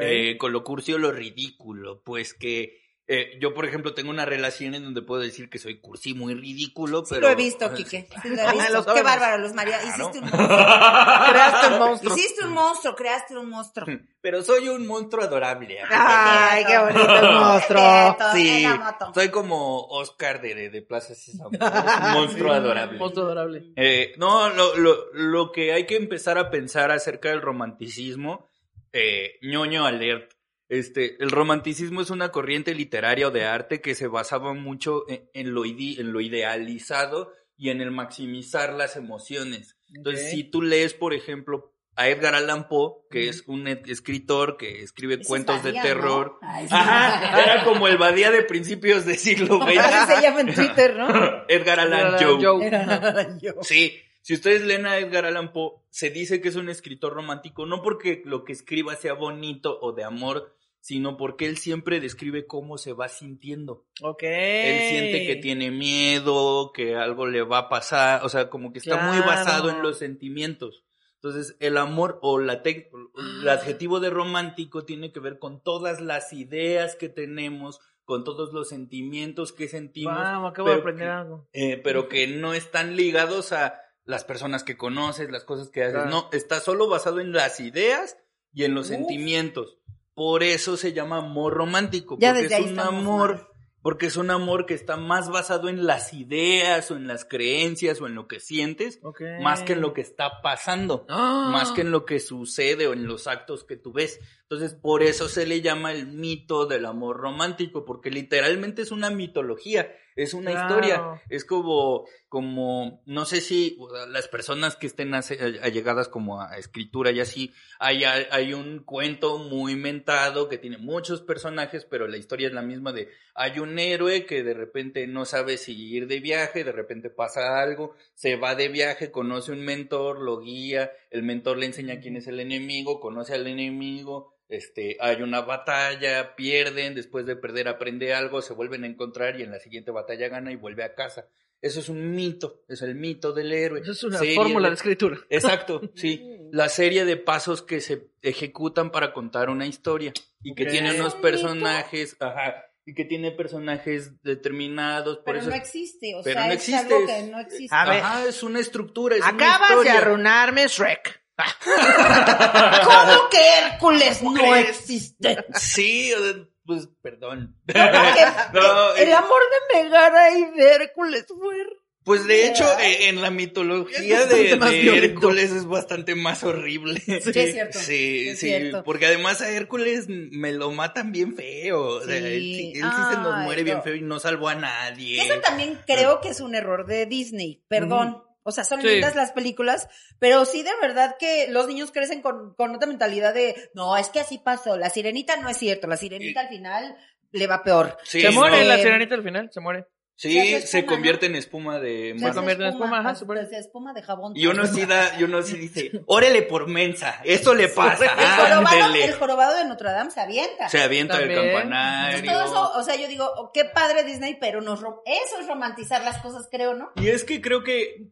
Speaker 4: eh, con lo cursi o lo ridículo, pues que eh, yo, por ejemplo, tengo una relación en donde puedo decir que soy cursi muy ridículo,
Speaker 3: Sí
Speaker 4: pero...
Speaker 3: lo he visto, *laughs* Quique. Sí *laughs* lo he
Speaker 2: Ah,
Speaker 3: visto. Qué bárbaro, Luz María. Hiciste un monstruo. *laughs*
Speaker 2: Creaste un monstruo.
Speaker 3: Hiciste un monstruo, creaste un monstruo.
Speaker 4: Pero soy un monstruo adorable.
Speaker 2: Ay, qué bonito el monstruo.
Speaker 4: Sí, soy como Oscar de, de, de Plaza Sésamo. Un monstruo adorable.
Speaker 2: Monstruo adorable.
Speaker 4: Eh, no, lo, lo, lo que hay que empezar a pensar acerca del romanticismo, eh, ñoño alert. Este, el romanticismo es una corriente literaria o de arte que se basaba mucho en, en lo, ide- en lo idealizado y en el maximizar las emociones. Entonces,
Speaker 2: Ok.
Speaker 4: si tú lees, por ejemplo, a Edgar Allan Poe, que es un e- escritor que escribe
Speaker 3: Ese es
Speaker 4: cuentos de terror.
Speaker 3: ¿no? Ay, sí.
Speaker 4: Ajá, era como el Badía de principios del siglo XX.
Speaker 3: se llama en Twitter, ¿no? *laughs*
Speaker 4: Edgar Allan
Speaker 2: Allan
Speaker 4: Poe.
Speaker 2: Joe.
Speaker 3: Era yo.
Speaker 4: Sí, si ustedes leen a Edgar Allan Poe, se dice que es un escritor romántico, no porque lo que escriba sea bonito o de amor, sino porque él siempre describe cómo se va sintiendo.
Speaker 2: Ok.
Speaker 4: Él siente que tiene miedo, que algo le va a pasar, o sea, como que está muy basado en los sentimientos. Entonces, el amor o la el adjetivo de romántico tiene que ver con todas las ideas que tenemos, con todos los sentimientos que sentimos,
Speaker 2: Vamos, acabo de
Speaker 4: pero
Speaker 2: aprender
Speaker 4: que-
Speaker 2: algo.
Speaker 4: eh, pero que no están ligados a las personas que conoces, las cosas que haces.
Speaker 2: Claro.
Speaker 4: No, está solo basado en las ideas y en los
Speaker 3: Uf.
Speaker 4: sentimientos. Por eso se llama amor romántico,
Speaker 3: Ya
Speaker 4: porque
Speaker 3: desde
Speaker 4: es
Speaker 3: ahí
Speaker 4: un amor,
Speaker 3: mal.
Speaker 4: porque es un amor que está más basado en las ideas o en las creencias o en lo que sientes, más que en lo que está pasando,
Speaker 2: ¡Ah!
Speaker 4: más que en lo que sucede o en los actos que tú ves. Entonces, por eso se le llama el mito del amor romántico, porque literalmente es una mitología, es una
Speaker 2: Claro.
Speaker 4: historia, es como, como, no sé si o sea, las personas que estén allegadas como a escritura y así, hay, hay un cuento muy inventado que tiene muchos personajes, pero la historia es la misma de, hay un héroe que de repente no sabe si ir de viaje, de repente pasa algo, se va de viaje, conoce un mentor, lo guía, el mentor le enseña quién es el enemigo, conoce al enemigo, este, hay una batalla, pierden, después de perder aprende algo, se vuelven a encontrar y en la siguiente batalla gana y vuelve a casa. Eso es un mito, es el mito del héroe.
Speaker 2: Eso es una
Speaker 4: Serie
Speaker 2: fórmula
Speaker 4: de-
Speaker 2: de escritura. *laughs*
Speaker 4: Exacto, sí. La serie de pasos que se ejecutan para contar una historia y que tiene unos
Speaker 3: ¿Es un
Speaker 4: personajes, ajá, y que tiene personajes determinados, por
Speaker 3: Pero
Speaker 4: eso
Speaker 3: no existe, o
Speaker 4: pero
Speaker 3: sea,
Speaker 4: no
Speaker 3: es
Speaker 4: existe,
Speaker 3: algo
Speaker 4: es-
Speaker 3: que no existe.
Speaker 2: A ver.
Speaker 4: Ajá, es una estructura, es una
Speaker 2: Acabas de arruinarme Shrek. *laughs*
Speaker 3: ¿Cómo que Hércules no
Speaker 2: crees?
Speaker 3: existe?
Speaker 4: Sí, o sea, pues perdón.
Speaker 3: Porque *laughs*
Speaker 4: No,
Speaker 3: el amor de Megara y de Hércules fue...
Speaker 4: Pues de hecho, eh, en la mitología de. Hércules es bastante más horrible. Sí,
Speaker 3: es cierto,
Speaker 4: Sí,
Speaker 3: es
Speaker 4: sí,
Speaker 3: cierto.
Speaker 4: porque además a Hércules me lo matan bien feo. O sea,
Speaker 3: Sí.
Speaker 4: él, sí- sí se nos muere bien feo y no salvó a nadie.
Speaker 3: Eso también creo que es un error de Disney, perdón. O sea, son
Speaker 2: Sí.
Speaker 3: lindas las películas, pero sí de verdad que los niños crecen con, con otra mentalidad de, no, es que así pasó, la sirenita no es cierto, la sirenita al final le va peor.
Speaker 4: Sí,
Speaker 2: se muere
Speaker 4: no.
Speaker 2: la sirenita al final, se muere.
Speaker 4: Sí,
Speaker 3: Se
Speaker 4: convierte en espuma de
Speaker 3: Se
Speaker 2: convierte en espuma, ajá, se
Speaker 3: espuma de jabón.
Speaker 4: Y uno sí da, y uno sí dice, órele por mensa, esto le *laughs* pasa,
Speaker 3: El jorobado, el jorobado de Notre Dame se avienta.
Speaker 4: Se avienta del
Speaker 2: También.
Speaker 4: campanario.
Speaker 3: Entonces, todo eso, o sea, yo digo, oh, qué padre Disney, pero nos rom- eso es romantizar las cosas, creo, ¿no?
Speaker 4: Y es que creo que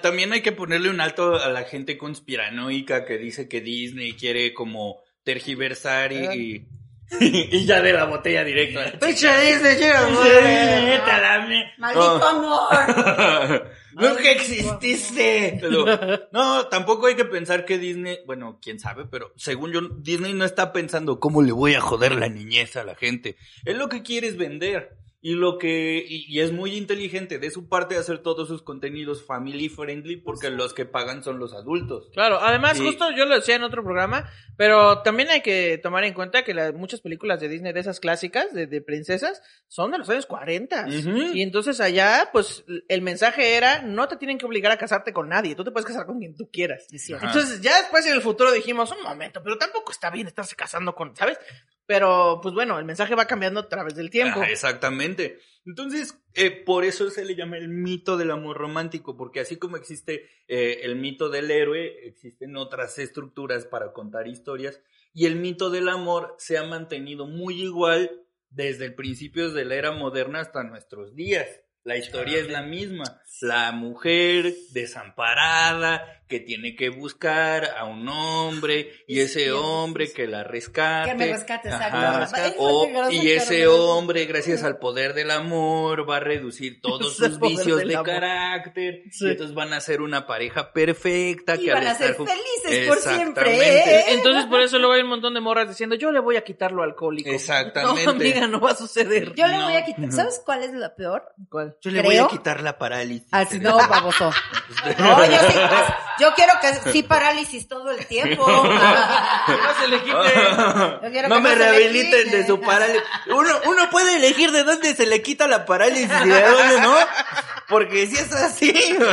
Speaker 4: también hay que ponerle un alto a la gente conspiranoica que dice que Disney quiere como tergiversar y, *laughs* y, ya de la botella directa. Mi-
Speaker 3: Maldito
Speaker 4: No.
Speaker 3: amor. *laughs*
Speaker 4: Nunca exististe. Pero, no, tampoco hay que pensar que Disney, bueno, quién sabe, pero según yo, Disney no está pensando cómo le voy a joder la niñez a la gente. Él lo que quiere es vender. Y lo que, y, y es muy inteligente de su parte hacer todos sus contenidos family friendly porque los que pagan son los adultos.
Speaker 2: Claro, además,
Speaker 4: Y-
Speaker 2: justo yo lo decía en otro programa, pero también hay que tomar en cuenta que las muchas películas de Disney, de esas clásicas, de, de princesas, son de los años 40.
Speaker 4: Ujú.
Speaker 2: Y entonces allá, pues, el mensaje era, no te tienen que obligar a casarte con nadie, tú te puedes casar con quien tú quieras. Entonces, ya después en el futuro dijimos, un momento, pero tampoco está bien estarse casando con, ¿sabes? Pero, pues bueno, el mensaje va cambiando a través del tiempo.
Speaker 4: Ajá, exactamente. Entonces, eh, por eso se le llama el mito del amor romántico, porque así como existe eh, el mito del héroe, existen otras estructuras para contar historias, y el mito del amor se ha mantenido muy igual desde el principio de la era moderna hasta nuestros días. La historia es la misma. La mujer desamparada que tiene que buscar a un hombre y ese hombre que la rescate.
Speaker 3: Que me rescate, exacto.
Speaker 4: Ajá. O- y ese hombre, gracias al poder del amor, va a reducir todos sus vicios de
Speaker 2: amor.
Speaker 4: carácter.
Speaker 2: Sí.
Speaker 4: Y entonces van a ser una pareja perfecta.
Speaker 3: Y
Speaker 4: que
Speaker 3: van a ser felices por siempre.
Speaker 4: Exactamente.
Speaker 3: ¿eh?
Speaker 2: Entonces por eso luego hay un montón de morras diciendo, yo le voy a quitar lo alcohólico.
Speaker 4: Exactamente.
Speaker 2: No, amiga, no va a suceder.
Speaker 3: Yo le
Speaker 4: No.
Speaker 3: voy a quitar. ¿Sabes cuál es la peor?
Speaker 2: ¿Cuál?
Speaker 4: Yo le
Speaker 3: Creo-
Speaker 4: voy a quitar la parálisis.
Speaker 3: Ah, sí, no, baboso. *laughs* No, yo, sí, yo quiero que sí parálisis todo el tiempo. *laughs*
Speaker 2: No se le quite.
Speaker 4: No me rehabiliten de su parálisis. Uno, uno puede elegir de dónde se le quita la parálisis y de dónde no. Porque si es así. *laughs*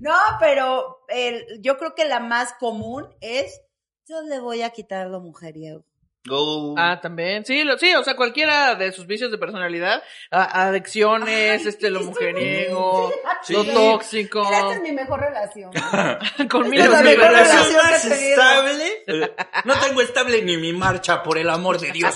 Speaker 3: No, pero el, yo creo que la más común es yo le voy a quitar lo mujeriego.
Speaker 4: Go.
Speaker 2: Ah, también. Sí, lo, sí, o sea, cualquiera de sus vicios de personalidad, a- adicciones,
Speaker 3: Ay,
Speaker 2: este, lo mujeriego,
Speaker 4: Sí.
Speaker 2: lo tóxico.
Speaker 3: Esta es mi mejor relación. *laughs*
Speaker 2: Conmigo
Speaker 3: es la mejor relación.
Speaker 4: más estable. No tengo estable ni mi marcha, por el amor de Dios.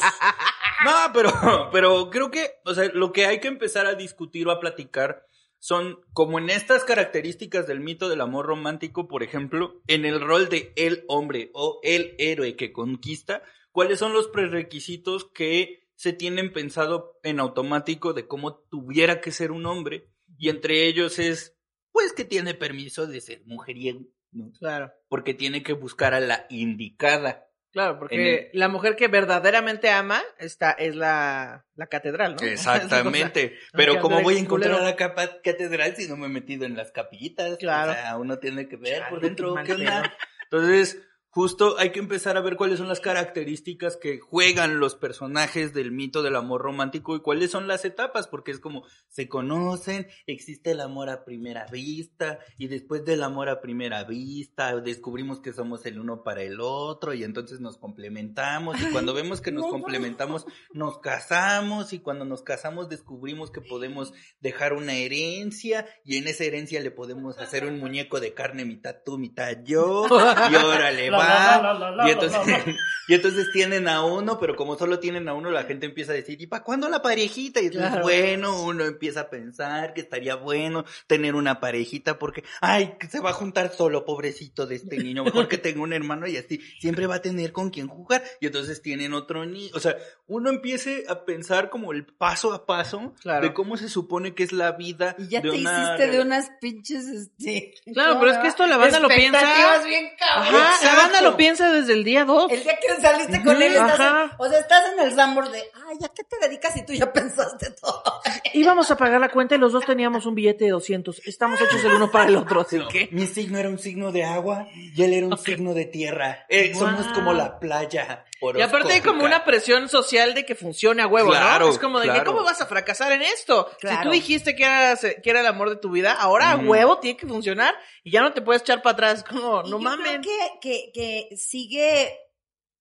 Speaker 4: No, pero, pero creo que, o sea, lo que hay que empezar a discutir o a platicar son como en estas características del mito del amor romántico, por ejemplo, en el rol de el hombre o el héroe que conquista, cuáles son los prerequisitos que se tienen pensado en automático de cómo tuviera que ser un hombre, y entre ellos es, pues que tiene permiso de ser mujeriego, ¿no?
Speaker 2: Claro,
Speaker 4: porque tiene que buscar a la indicada.
Speaker 2: claro, porque la mujer que verdaderamente ama está, es la, la catedral, ¿no? *laughs*
Speaker 4: Exactamente. Pero ¿cómo voy a encontrar la capa catedral si no me he metido en las capillitas?
Speaker 2: Claro.
Speaker 4: O sea, uno tiene que ver
Speaker 2: Chale,
Speaker 4: por dentro
Speaker 2: qué
Speaker 4: qué onda. Entonces, justo hay que empezar a ver cuáles son las características que juegan los personajes del mito del amor romántico y cuáles son las etapas, porque es como se conocen, existe el amor a primera vista y después del amor a primera vista descubrimos que somos el uno para el otro y entonces nos complementamos y cuando vemos que nos
Speaker 3: no, no.
Speaker 4: complementamos nos casamos y cuando nos casamos descubrimos que podemos dejar una herencia y en esa herencia le podemos hacer un muñeco de carne mitad tú, mitad yo y órale *laughs*
Speaker 2: La,
Speaker 4: va
Speaker 2: la, la, la, la,
Speaker 4: y entonces, *laughs* y tienen a uno, pero como solo tienen a uno, la gente empieza a decir, ¿y para cuándo la parejita? Y entonces,
Speaker 2: Claro.
Speaker 4: bueno, uno empieza a pensar que estaría bueno tener una parejita porque, ay, se va a juntar solo, pobrecito de este niño, mejor que tenga un hermano y así siempre va a tener con quien jugar. Y entonces tienen otro niño, o sea, uno empiece a pensar como el paso a paso
Speaker 2: Claro.
Speaker 4: de cómo se supone que es la vida
Speaker 3: Y ya
Speaker 4: de
Speaker 3: te
Speaker 4: una
Speaker 3: hiciste de unas pinches, este...
Speaker 2: Claro,
Speaker 3: ¿cómo
Speaker 2: pero es que esto la banda lo piensa-
Speaker 3: bien cabrón.
Speaker 2: Ajá, la banda Lo piensa desde el día dos.
Speaker 3: El día que saliste con él, estás en, o sea, estás en el Zambor de, ay, ¿a qué te dedicas? Y tú ya pensaste todo. *laughs*
Speaker 2: Íbamos a pagar la cuenta y los dos teníamos un billete de 200. Estamos hechos el uno para el otro, así
Speaker 4: No,
Speaker 2: que...
Speaker 4: Mi signo era un signo de agua y él era un signo de tierra. Eh, Somos como la playa.
Speaker 2: Y aparte hay como una presión social de que funcione a huevo,
Speaker 4: Claro,
Speaker 2: ¿no? Es como de que. ¿cómo vas a fracasar en esto? Si tú dijiste que era, que era el amor de tu vida, ahora a huevo tiene que funcionar y ya no te puedes echar para atrás. *laughs* Como, no
Speaker 3: yo
Speaker 2: mames.
Speaker 3: creo que, que, que sigue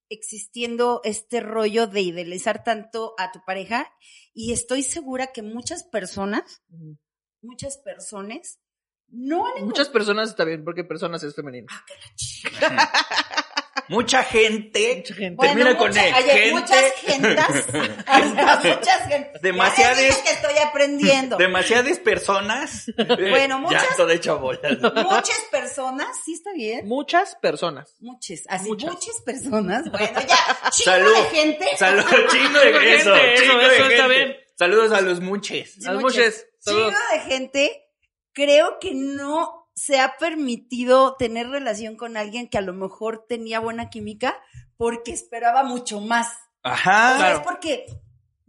Speaker 3: existiendo este rollo de idealizar tanto a tu pareja y estoy segura que muchas personas, muchas personas, no han
Speaker 2: Muchas personas está bien, porque personas es femenino.
Speaker 3: Ah, que la *laughs* chica.
Speaker 4: Mucha gente.
Speaker 2: Mucha gente.
Speaker 3: Bueno,
Speaker 4: Termina con
Speaker 3: mucha-
Speaker 4: E,
Speaker 3: oye,
Speaker 4: gente.
Speaker 3: muchas gentas, *laughs* sea, muchas gentas.
Speaker 4: Demasiadas-
Speaker 3: Ya que estoy aprendiendo.
Speaker 4: Demasiadas personas. *laughs*
Speaker 3: Bueno,
Speaker 4: Ya
Speaker 3: muchas-
Speaker 4: todo hecho bolas.
Speaker 3: Muchas personas, sí está bien.
Speaker 2: Muchas personas.
Speaker 3: Muchas, así,
Speaker 2: Muchas.
Speaker 3: muchas, personas. Bueno, ya, chico
Speaker 4: Salud.
Speaker 3: de gente.
Speaker 4: Saludos, chingo de
Speaker 2: Gente,
Speaker 4: eso.
Speaker 2: eso,
Speaker 4: chingo de
Speaker 2: eso está
Speaker 4: gente.
Speaker 2: bien.
Speaker 4: Saludos a los muches.
Speaker 2: Las muchas.
Speaker 3: Chingo
Speaker 2: Saludos.
Speaker 3: de gente, creo que no se ha permitido tener relación con alguien que a lo mejor tenía buena química porque esperaba mucho más. O
Speaker 4: Ajá.
Speaker 3: sea, es porque,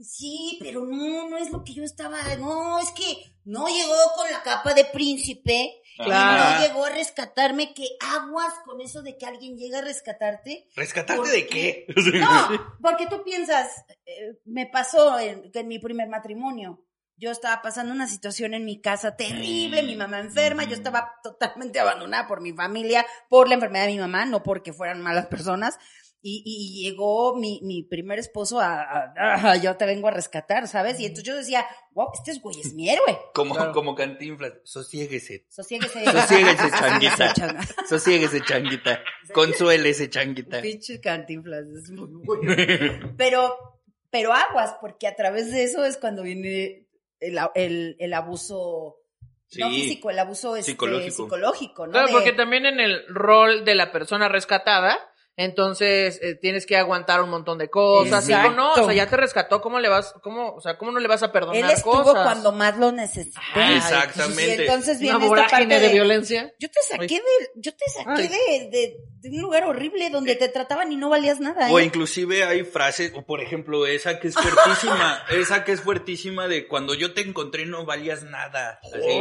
Speaker 3: sí, pero no, no es lo que yo estaba, no, es que no llegó con la capa de príncipe. y
Speaker 2: Claro.
Speaker 3: No llegó a rescatarme, que aguas con eso de que alguien llega a rescatarte.
Speaker 4: ¿Rescatarte
Speaker 3: ¿Por
Speaker 4: de
Speaker 3: qué?
Speaker 4: qué?
Speaker 3: No, porque tú piensas, eh, me pasó en, en mi primer matrimonio. Yo estaba pasando una situación en mi casa terrible, mi mamá enferma, yo estaba *laughs* totalmente abandonada por mi familia, por la enfermedad de mi mamá, no porque fueran malas personas. Y, y llegó mi, mi primer esposo a, a- a- yo te vengo a rescatar, ¿sabes? Y entonces yo decía, wow, este es güey, es mi héroe.
Speaker 4: Como,
Speaker 2: Claro.
Speaker 4: como cantinflas. Sosiéguese.
Speaker 3: Sosiéguese.
Speaker 4: Sosiéguese, changuita. *laughs* Sosiéguese, changuita. Consuélese, changuita.
Speaker 3: Pinche cantinflas, es muy *laughs* bueno. Pero, pero aguas, porque a través de eso es cuando viene el, el, el abuso, no físico, el abuso este,
Speaker 4: Psicológico.
Speaker 3: psicológico, ¿no?
Speaker 2: Claro,
Speaker 3: De-
Speaker 2: porque también en el rol de la persona rescatada, entonces eh, tienes que aguantar un montón de cosas. Y
Speaker 3: Exacto.
Speaker 2: no, o sea, ya te rescató, ¿cómo le vas, cómo, o sea, cómo no le vas a perdonar
Speaker 3: él estuvo
Speaker 2: cosas?
Speaker 3: cuando más lo necesité.
Speaker 2: Ay,
Speaker 4: Exactamente.
Speaker 3: Y entonces viene
Speaker 2: Una
Speaker 3: esta parte
Speaker 2: vorágine de
Speaker 3: de,
Speaker 2: violencia.
Speaker 3: Yo te saqué de, yo te saqué de, de, de un lugar horrible donde te trataban y no valías nada.
Speaker 4: O
Speaker 3: ¿eh?
Speaker 4: inclusive hay frases, o por ejemplo, esa que es fuertísima, *laughs* esa que es fuertísima de cuando yo te encontré no valías nada. Así.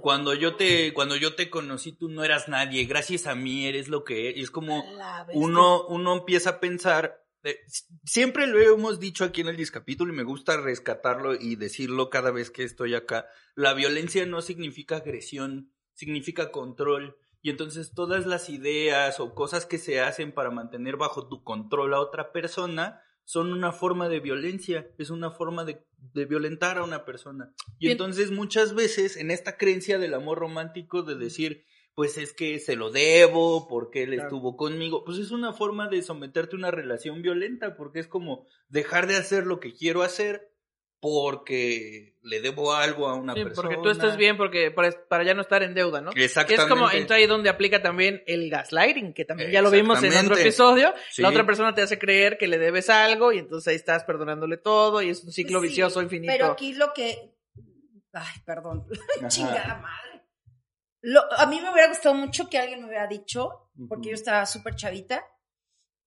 Speaker 4: Cuando yo te, cuando yo te conocí tú no eras nadie, gracias a mí eres lo que eres. Y es como
Speaker 2: bestia.
Speaker 4: Uno, uno empieza a pensar, eh, siempre lo hemos dicho aquí en el discapítulo y me gusta rescatarlo y decirlo cada vez que estoy acá. La violencia no significa agresión, significa control. Y entonces todas las ideas o cosas que se hacen para mantener bajo tu control a otra persona son una forma de violencia, es una forma de, de violentar a una persona. Y
Speaker 2: Bien.
Speaker 4: entonces muchas veces en esta creencia del amor romántico de decir, pues es que se lo debo porque él
Speaker 2: Claro.
Speaker 4: estuvo conmigo, pues es una forma de someterte a una relación violenta porque es como dejar de hacer lo que quiero hacer porque le debo algo a una
Speaker 2: Sí,
Speaker 4: persona.
Speaker 2: porque tú estás bien porque para, para ya no estar en deuda, ¿no? Que
Speaker 4: Exactamente.
Speaker 2: es como entra ahí donde aplica también el gaslighting, que también ya lo vimos en otro episodio.
Speaker 4: Sí.
Speaker 2: La otra persona te hace creer que le debes algo y entonces ahí estás perdonándole todo y es un ciclo
Speaker 3: Sí,
Speaker 2: vicioso infinito.
Speaker 3: Pero aquí lo que. Ay, perdón. *laughs* Chingada madre. Lo- a mí me hubiera gustado mucho que alguien me hubiera dicho, porque yo estaba súper chavita,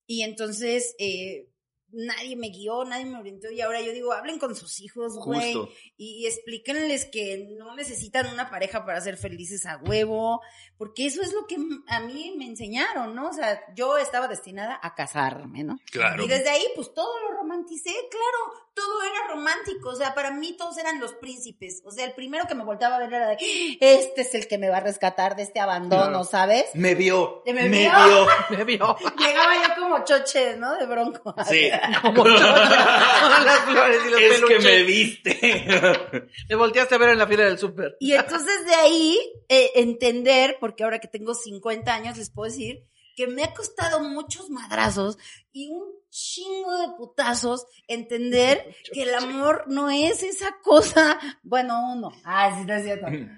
Speaker 3: y entonces eh, nadie me guió, nadie me orientó, y ahora yo digo, hablen con sus hijos, güey, y, y explíquenles que no necesitan una pareja para ser felices a huevo, porque eso es lo que a mí me enseñaron, ¿no? O sea, yo estaba destinada a casarme, ¿no?
Speaker 4: Claro.
Speaker 3: Y desde ahí, pues todo lo romanticé, claro, todo era romántico, o sea, para mí todos eran los príncipes, o sea, el primero que me volteaba a ver era de, este es el que me va a rescatar de este abandono,
Speaker 2: Claro.
Speaker 3: ¿sabes?
Speaker 4: Me vio.
Speaker 3: Me
Speaker 4: Me,
Speaker 3: vio.
Speaker 4: vio.
Speaker 2: Me *laughs* vio.
Speaker 3: Llegaba yo como choche, ¿no? De bronco.
Speaker 4: Sí. *laughs* *laughs*
Speaker 2: Como todas las flores y los
Speaker 4: es que
Speaker 2: peluches.
Speaker 4: me viste. *laughs*
Speaker 2: Me volteaste a ver en la fila del súper.
Speaker 3: Y entonces de ahí eh, entender, porque ahora que tengo 50 años les puedo decir que me ha costado muchos madrazos y un chingo de putazos entender *laughs* que el amor no es esa cosa, bueno, uno, ah, sí, no es cierto. Cierto.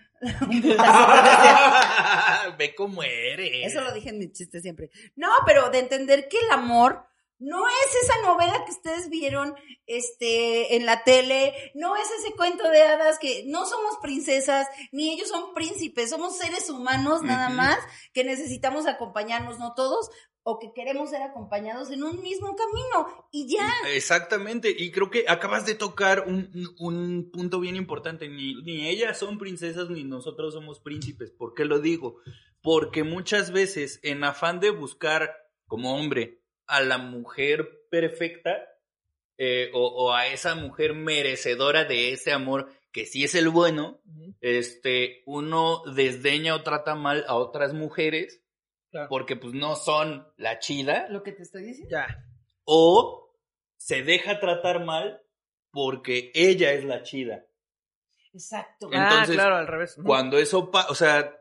Speaker 4: Ve cómo eres.
Speaker 3: Eso lo dije en mi chiste siempre. No, pero de entender que el amor no es esa novela que ustedes vieron este en la tele, no es ese cuento de hadas que no somos princesas, ni ellos son príncipes, somos seres humanos nada más que necesitamos acompañarnos, no todos, o que queremos ser acompañados en un mismo camino y ya.
Speaker 4: Exactamente, y creo que acabas de tocar un, un punto bien importante. Ni, ni ellas son princesas ni nosotros somos príncipes. ¿Por qué lo digo? Porque muchas veces, en afán de buscar como hombre a la mujer perfecta eh, o, o a esa mujer merecedora de ese amor que sí es el bueno, este, uno desdeña o trata mal a otras mujeres
Speaker 2: Claro.
Speaker 4: porque pues no son la chida
Speaker 3: Lo que te estoy diciendo.
Speaker 2: Ya.
Speaker 4: o se deja tratar mal porque ella es la chida.
Speaker 3: Exacto.
Speaker 4: Entonces,
Speaker 2: ah, claro, al revés.
Speaker 4: Cuando eso pasa, o sea,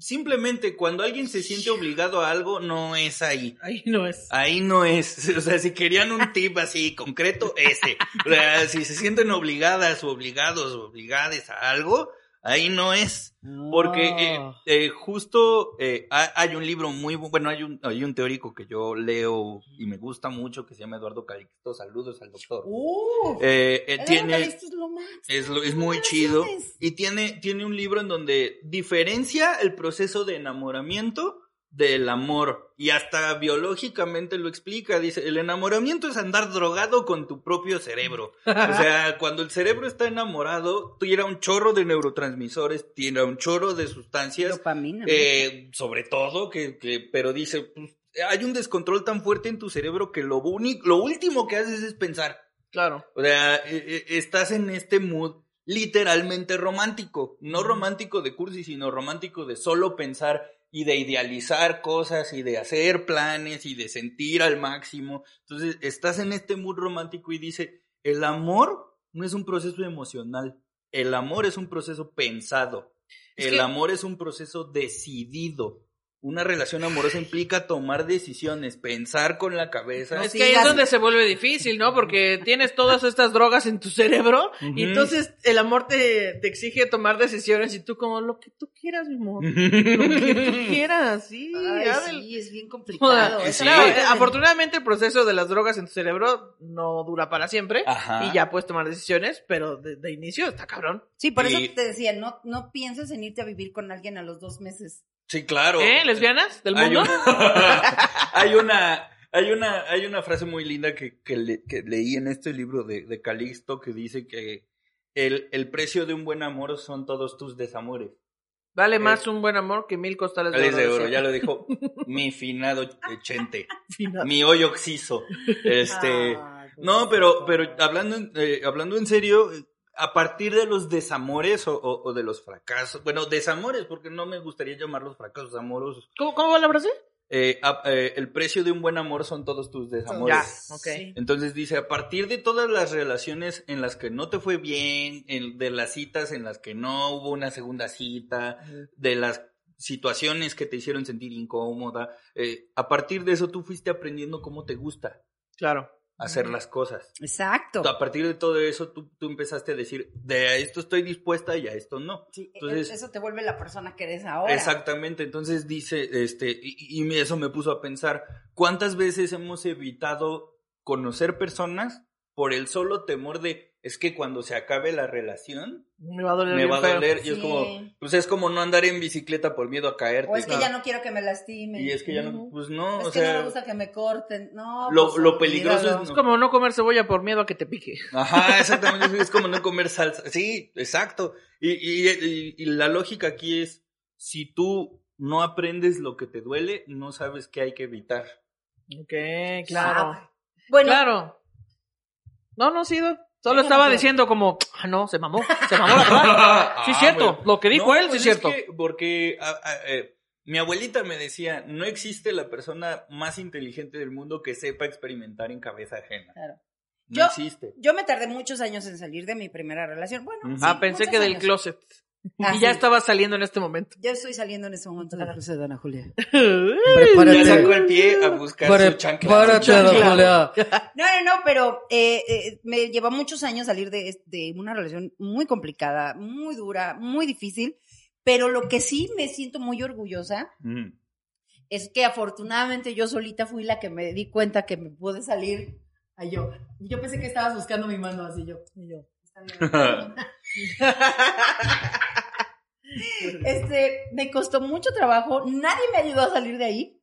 Speaker 4: simplemente cuando alguien se siente obligado a algo, no es ahí.
Speaker 2: Ahí no es.
Speaker 4: Ahí no es. *laughs* O sea, si querían un *laughs* tip así concreto, ese. O sea, si se sienten obligadas o obligados o obligadas a algo, ahí no es. Porque eh, eh, justo eh, ha- hay un libro muy bu- bueno, hay un, hay un teórico que yo leo y me gusta mucho que se llama Eduardo Calixto. Saludos al doctor.
Speaker 3: Uh,
Speaker 4: Eh, eh, tiene,
Speaker 3: es lo más.
Speaker 4: es, lo- es muy chido y tiene, tiene un libro en donde diferencia el proceso de enamoramiento del amor y hasta biológicamente lo explica. Dice, el enamoramiento es andar drogado con tu propio cerebro. O sea, *laughs* cuando el cerebro está enamorado, tira un chorro de neurotransmisores, tira un chorro de sustancias
Speaker 3: Dopamina.
Speaker 4: eh, sobre todo, que, que- pero dice, pues, hay un descontrol tan fuerte en tu cerebro que lo, único, lo último que haces es pensar.
Speaker 2: Claro.
Speaker 4: O sea, eh, eh, estás en este mood literalmente romántico. No romántico de cursi, sino romántico de solo pensar y de idealizar cosas y de hacer planes y de sentir al máximo. Entonces, estás en este mood romántico y dice, el amor no es un proceso emocional. El amor es un proceso pensado.
Speaker 2: Es
Speaker 4: el
Speaker 2: que-
Speaker 4: amor es un proceso decidido. Una relación amorosa implica tomar decisiones, pensar con la cabeza.
Speaker 2: Es
Speaker 3: Sí,
Speaker 2: que ahí es donde se vuelve difícil, ¿no? Porque tienes todas estas drogas en tu cerebro y entonces el amor te, te exige tomar decisiones y tú como lo que tú quieras, mi amor. Lo que tú quieras, sí.
Speaker 3: Ay, sí, es bien complicado.
Speaker 4: Sí.
Speaker 3: Esa
Speaker 2: Claro, eh,
Speaker 3: de-
Speaker 2: afortunadamente el proceso de las drogas en tu cerebro no dura para siempre
Speaker 4: Ajá.
Speaker 2: y ya puedes tomar decisiones, pero de, de inicio está cabrón.
Speaker 3: Sí, por
Speaker 4: Y-
Speaker 3: eso te decía, no, no pienses en irte a vivir con alguien a los dos meses.
Speaker 4: Sí, claro.
Speaker 2: ¿Eh? ¿Lesbianas del
Speaker 4: Hay
Speaker 2: mundo?
Speaker 4: una, *laughs* hay una, hay una, hay una frase muy linda que, que, le- que leí en este libro de, de Calixto que dice que el, el precio de un buen amor son todos tus desamores.
Speaker 2: Vale más un buen amor que mil costales de oro.
Speaker 4: de oro, ya lo dijo *laughs* mi finado Chente, *laughs* mi hoyo oxiso. Este,
Speaker 3: pues,
Speaker 4: no, pero, pero hablando, en- eh, hablando en serio, eh, a partir de los desamores o, o- o de los fracasos, bueno, desamores, porque no me gustaría llamarlos fracasos amorosos.
Speaker 2: ¿Cómo, ¿Cómo va la frase?
Speaker 4: Eh, a- eh, el precio de un buen amor son todos tus desamores.
Speaker 2: Ya, ok.
Speaker 3: Sí.
Speaker 4: Entonces dice, a partir de todas las relaciones en las que no te fue bien, en- de las citas en las que no hubo una segunda cita, de las situaciones que te hicieron sentir incómoda, eh, a partir de eso tú fuiste aprendiendo cómo te gusta
Speaker 2: Claro.
Speaker 4: Hacer las cosas.
Speaker 3: Exacto.
Speaker 4: A partir de todo eso tú, tú empezaste a decir, de a esto estoy dispuesta y a esto no.
Speaker 3: Sí,
Speaker 4: Entonces-
Speaker 3: eso te vuelve la persona que eres ahora.
Speaker 4: Exactamente, entonces dice, este, y, y eso me puso a pensar, ¿cuántas veces hemos evitado conocer personas por el solo temor de, es que cuando se acabe la relación,
Speaker 2: Me va a doler
Speaker 4: me va a
Speaker 2: feo.
Speaker 4: doler, y es
Speaker 3: Sí.
Speaker 4: como, pues es como no andar en bicicleta por miedo a caerte.
Speaker 3: O es que ya no quiero que me lastimen.
Speaker 4: Y es que ya no, pues no,
Speaker 3: Es
Speaker 4: o
Speaker 3: que no me gusta que me corten. No,
Speaker 4: lo-
Speaker 3: pues,
Speaker 4: lo peligroso es
Speaker 2: Es como no comer cebolla por miedo a que te pique.
Speaker 4: Ajá, exactamente, es como no comer salsa. Sí, exacto. Y, y, y- y la lógica aquí es, si tú no aprendes lo que te duele, no sabes qué hay que evitar.
Speaker 2: Ok, claro.
Speaker 3: Ah, Bueno,
Speaker 2: Claro. No, no, sí, Doc. Solo estaba diciendo como, ah, no, se mamó, se mamó la *laughs* verdad. Sí, es cierto.
Speaker 4: Ah, bueno.
Speaker 2: Lo que dijo
Speaker 4: No,
Speaker 2: él, sí
Speaker 4: pues
Speaker 2: es cierto.
Speaker 4: que porque a- a- eh, mi abuelita me decía, no existe la persona más inteligente del mundo que sepa experimentar en cabeza ajena.
Speaker 3: Claro.
Speaker 4: No
Speaker 3: Yo-
Speaker 4: existe.
Speaker 3: yo me tardé muchos años en salir de mi primera relación. Bueno,
Speaker 4: Ujú.
Speaker 3: sí,
Speaker 2: ah, pensé
Speaker 3: muchos
Speaker 2: que del
Speaker 3: años.
Speaker 2: closet.
Speaker 3: Ah,
Speaker 2: y ya estaba saliendo en este momento.
Speaker 3: Yo estoy saliendo en ese momento del closet, Ana Julia. *laughs*
Speaker 4: Ya sacó el pie a buscar su chancla.
Speaker 5: Prepárate,
Speaker 2: Su chancla.
Speaker 5: don Julia.
Speaker 3: No, no, no, pero eh, eh, me lleva muchos años salir de, de una relación muy complicada, muy dura, muy difícil. Pero lo que sí me siento muy orgullosa
Speaker 4: Mm.
Speaker 3: es que afortunadamente yo solita fui la que me di cuenta que me pude salir a yo. Yo pensé que estabas buscando mi mano así yo. Y yo. "Está bien". *laughs* *laughs* Este, me costó mucho trabajo, nadie me ayudó a salir de ahí,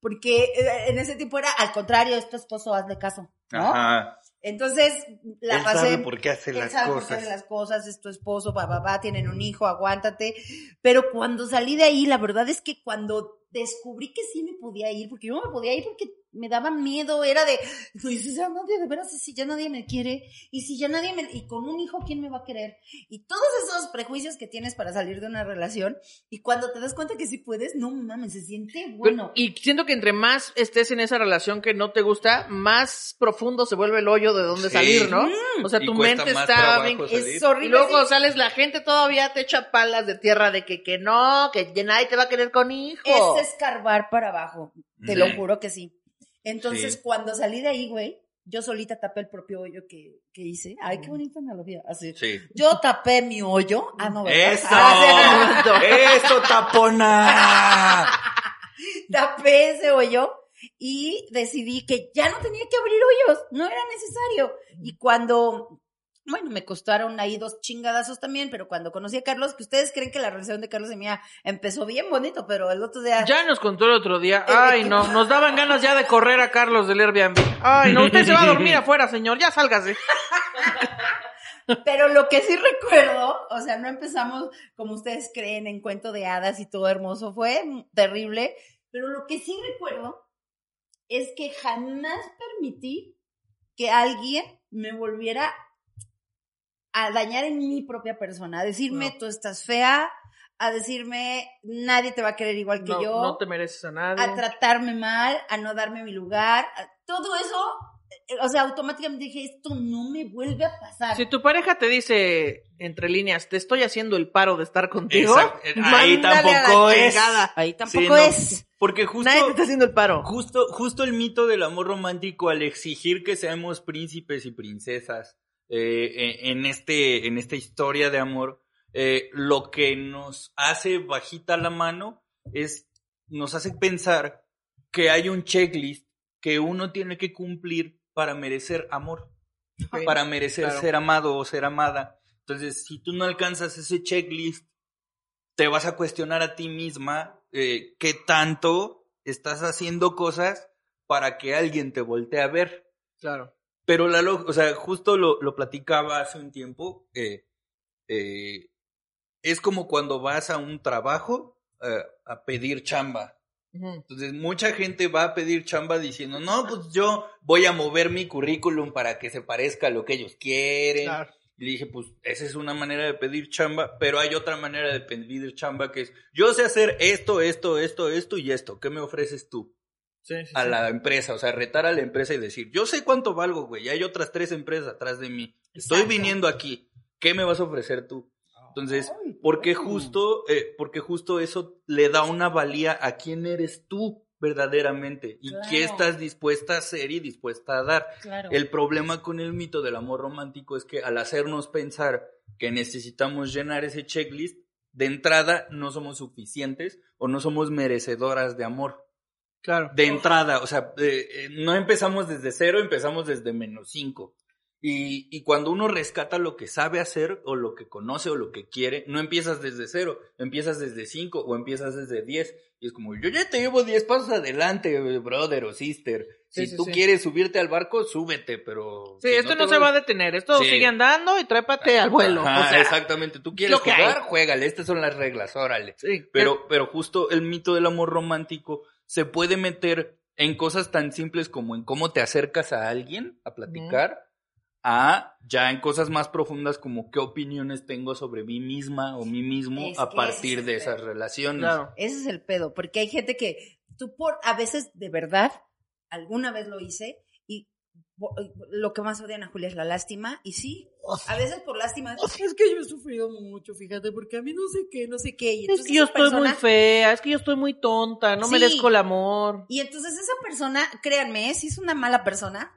Speaker 3: porque eh, en ese tiempo era al contrario, es tu esposo, hazle caso, ¿no?
Speaker 4: Ajá.
Speaker 3: Entonces, la
Speaker 4: Él
Speaker 3: pasé.
Speaker 4: sabe por qué hace
Speaker 3: él
Speaker 4: las
Speaker 3: sabe por qué
Speaker 4: cosas.
Speaker 3: hace las cosas, es tu esposo, pa, pa, pa, tienen un hijo, aguántate. Pero cuando salí de ahí, la verdad es que cuando descubrí que sí me podía ir, porque yo no me podía ir porque me daba miedo, era de, no dices, ya nadie, de veras, y si ya nadie me quiere, y si ya nadie me, y con un hijo, ¿quién me va a querer? Y todos esos prejuicios que tienes para salir de una relación, y cuando te das cuenta que sí puedes, no mames, se siente bueno.
Speaker 2: Y siento que entre más estés en esa relación que no te gusta, más profundo se vuelve el hoyo de donde
Speaker 4: Sí.
Speaker 2: salir, ¿no?
Speaker 3: Mm.
Speaker 2: O sea,
Speaker 4: Y
Speaker 2: tu mente está bien.
Speaker 3: Es
Speaker 2: Y
Speaker 3: horrible.
Speaker 2: luego
Speaker 3: sí.
Speaker 2: sales, la gente todavía te echa palas de tierra de que, que no, que nadie te va a querer con hijo.
Speaker 3: es escarbar para abajo, te
Speaker 4: Sí.
Speaker 3: lo juro que sí. Entonces,
Speaker 4: Sí.
Speaker 3: cuando salí de ahí, güey, yo solita tapé el propio hoyo que, que hice. Ay, qué bonita analogía. Así.
Speaker 4: Sí.
Speaker 3: Yo tapé mi hoyo. Ah, no, ¿verdad?
Speaker 4: ¡Eso!
Speaker 3: Ah, *laughs*
Speaker 4: ¡Eso, tapona! *laughs*
Speaker 3: tapé ese hoyo y decidí que ya no tenía que abrir hoyos. No era necesario. Y cuando... Bueno, me costaron ahí dos chingadazos también, pero cuando conocí a Carlos, que ustedes creen que la relación de Carlos y mía empezó bien bonito, pero el otro día...
Speaker 2: Ya nos contó el otro día.
Speaker 3: El
Speaker 2: Ay,
Speaker 3: equipo-
Speaker 2: no, *laughs* nos daban ganas ya de correr a Carlos del Airbnb. Ay, no, usted se va a dormir *laughs* afuera, señor, ya sálgase.
Speaker 3: Pero lo que sí recuerdo, o sea, no empezamos como ustedes creen en cuento de hadas y todo hermoso, fue terrible, pero lo que sí recuerdo es que jamás permití que alguien me volviera a dañar en mi propia persona, a decirme
Speaker 2: No.
Speaker 3: tú estás fea, a decirme nadie te va a querer igual que
Speaker 2: No,
Speaker 3: yo,
Speaker 2: no te mereces a nadie.
Speaker 3: a tratarme mal, a no darme mi lugar, a- todo eso eh, o sea, automáticamente dije, esto no me vuelve a pasar.
Speaker 2: Si tu pareja te dice entre líneas, te estoy haciendo el paro de estar contigo,
Speaker 4: Exacto. Ahí tampoco es.
Speaker 2: chingada.
Speaker 3: Ahí tampoco
Speaker 4: Sí, no.
Speaker 3: es.
Speaker 4: Porque justo,
Speaker 2: Nadie te está haciendo el paro.
Speaker 4: justo, justo el mito del amor romántico al exigir que seamos príncipes y princesas eh, en, este, en esta historia de amor, eh, lo que nos hace bajita la mano es, nos hace pensar que hay un checklist que uno tiene que cumplir para merecer amor, para merecer
Speaker 2: claro.
Speaker 4: ser amado o ser amada. Entonces, si tú no alcanzas ese checklist, te vas a cuestionar a ti misma eh, qué tanto estás haciendo cosas para que alguien te voltee a ver.
Speaker 2: Claro.
Speaker 4: Pero la lo- o sea, justo lo, lo platicaba hace un tiempo. eh, eh, es como cuando vas a un trabajo eh, a pedir chamba. Entonces, mucha gente va a pedir chamba diciendo, no, pues yo voy a mover mi currículum para que se parezca a lo que ellos quieren.
Speaker 2: Claro.
Speaker 4: Y le dije, pues esa es una manera de pedir chamba, pero hay otra manera de pedir chamba que es, yo sé hacer esto, esto, esto, esto y esto. ¿Qué me ofreces tú
Speaker 2: Sí, sí,
Speaker 4: a
Speaker 2: sí.
Speaker 4: la empresa? O sea, retar a la empresa y decir, yo sé cuánto valgo, güey. y Hay otras tres empresas atrás de mí. Estoy
Speaker 3: Exacto.
Speaker 4: viniendo aquí. ¿Qué me vas a ofrecer tú? Entonces, porque justo, eh, porque justo eso le da una valía a quién eres tú verdaderamente y qué estás dispuesta a hacer y dispuesta a dar.
Speaker 3: Claro.
Speaker 4: El problema con el mito del amor romántico es que al hacernos pensar que necesitamos llenar ese checklist, de entrada no somos suficientes o no somos merecedoras de amor.
Speaker 2: Claro.
Speaker 4: De entrada, o sea, eh, no empezamos desde cero, empezamos desde menos cinco. Y, y cuando uno rescata lo que sabe hacer o lo que conoce o lo que quiere, no empiezas desde cero, empiezas desde cinco o empiezas desde diez. Y es como, yo ya te llevo diez pasos adelante, brother o sister.
Speaker 2: Sí,
Speaker 4: si
Speaker 2: sí,
Speaker 4: tú
Speaker 2: sí.
Speaker 4: quieres subirte al barco, súbete, pero...
Speaker 2: Sí,
Speaker 4: si
Speaker 2: esto no, se va a detener. Esto sigue andando y trépate al vuelo.
Speaker 4: Ajá,
Speaker 2: o sea,
Speaker 4: exactamente. Tú quieres jugar,
Speaker 2: hay.
Speaker 4: juégale. Estas son las reglas, órale. Pero, pero justo el mito del amor romántico se puede meter en cosas tan simples como en cómo te acercas a alguien a platicar, a ya en cosas más profundas como qué opiniones tengo sobre mí misma o mí mismo
Speaker 3: Es
Speaker 4: a partir de esas relaciones.
Speaker 2: Claro.
Speaker 3: Ese es el pedo, porque hay gente que tú por, a veces de verdad, alguna vez lo hice lo que más odian a Julia es la lástima y sí, a veces por lástima, es que yo he sufrido mucho, fíjate, porque a mí no sé qué, no sé qué. Y
Speaker 2: Es
Speaker 3: entonces
Speaker 2: que yo estoy muy fea, es que yo estoy muy tonta, no
Speaker 3: Sí.
Speaker 2: merezco el amor.
Speaker 3: Y entonces esa persona, créanme, si es una mala persona,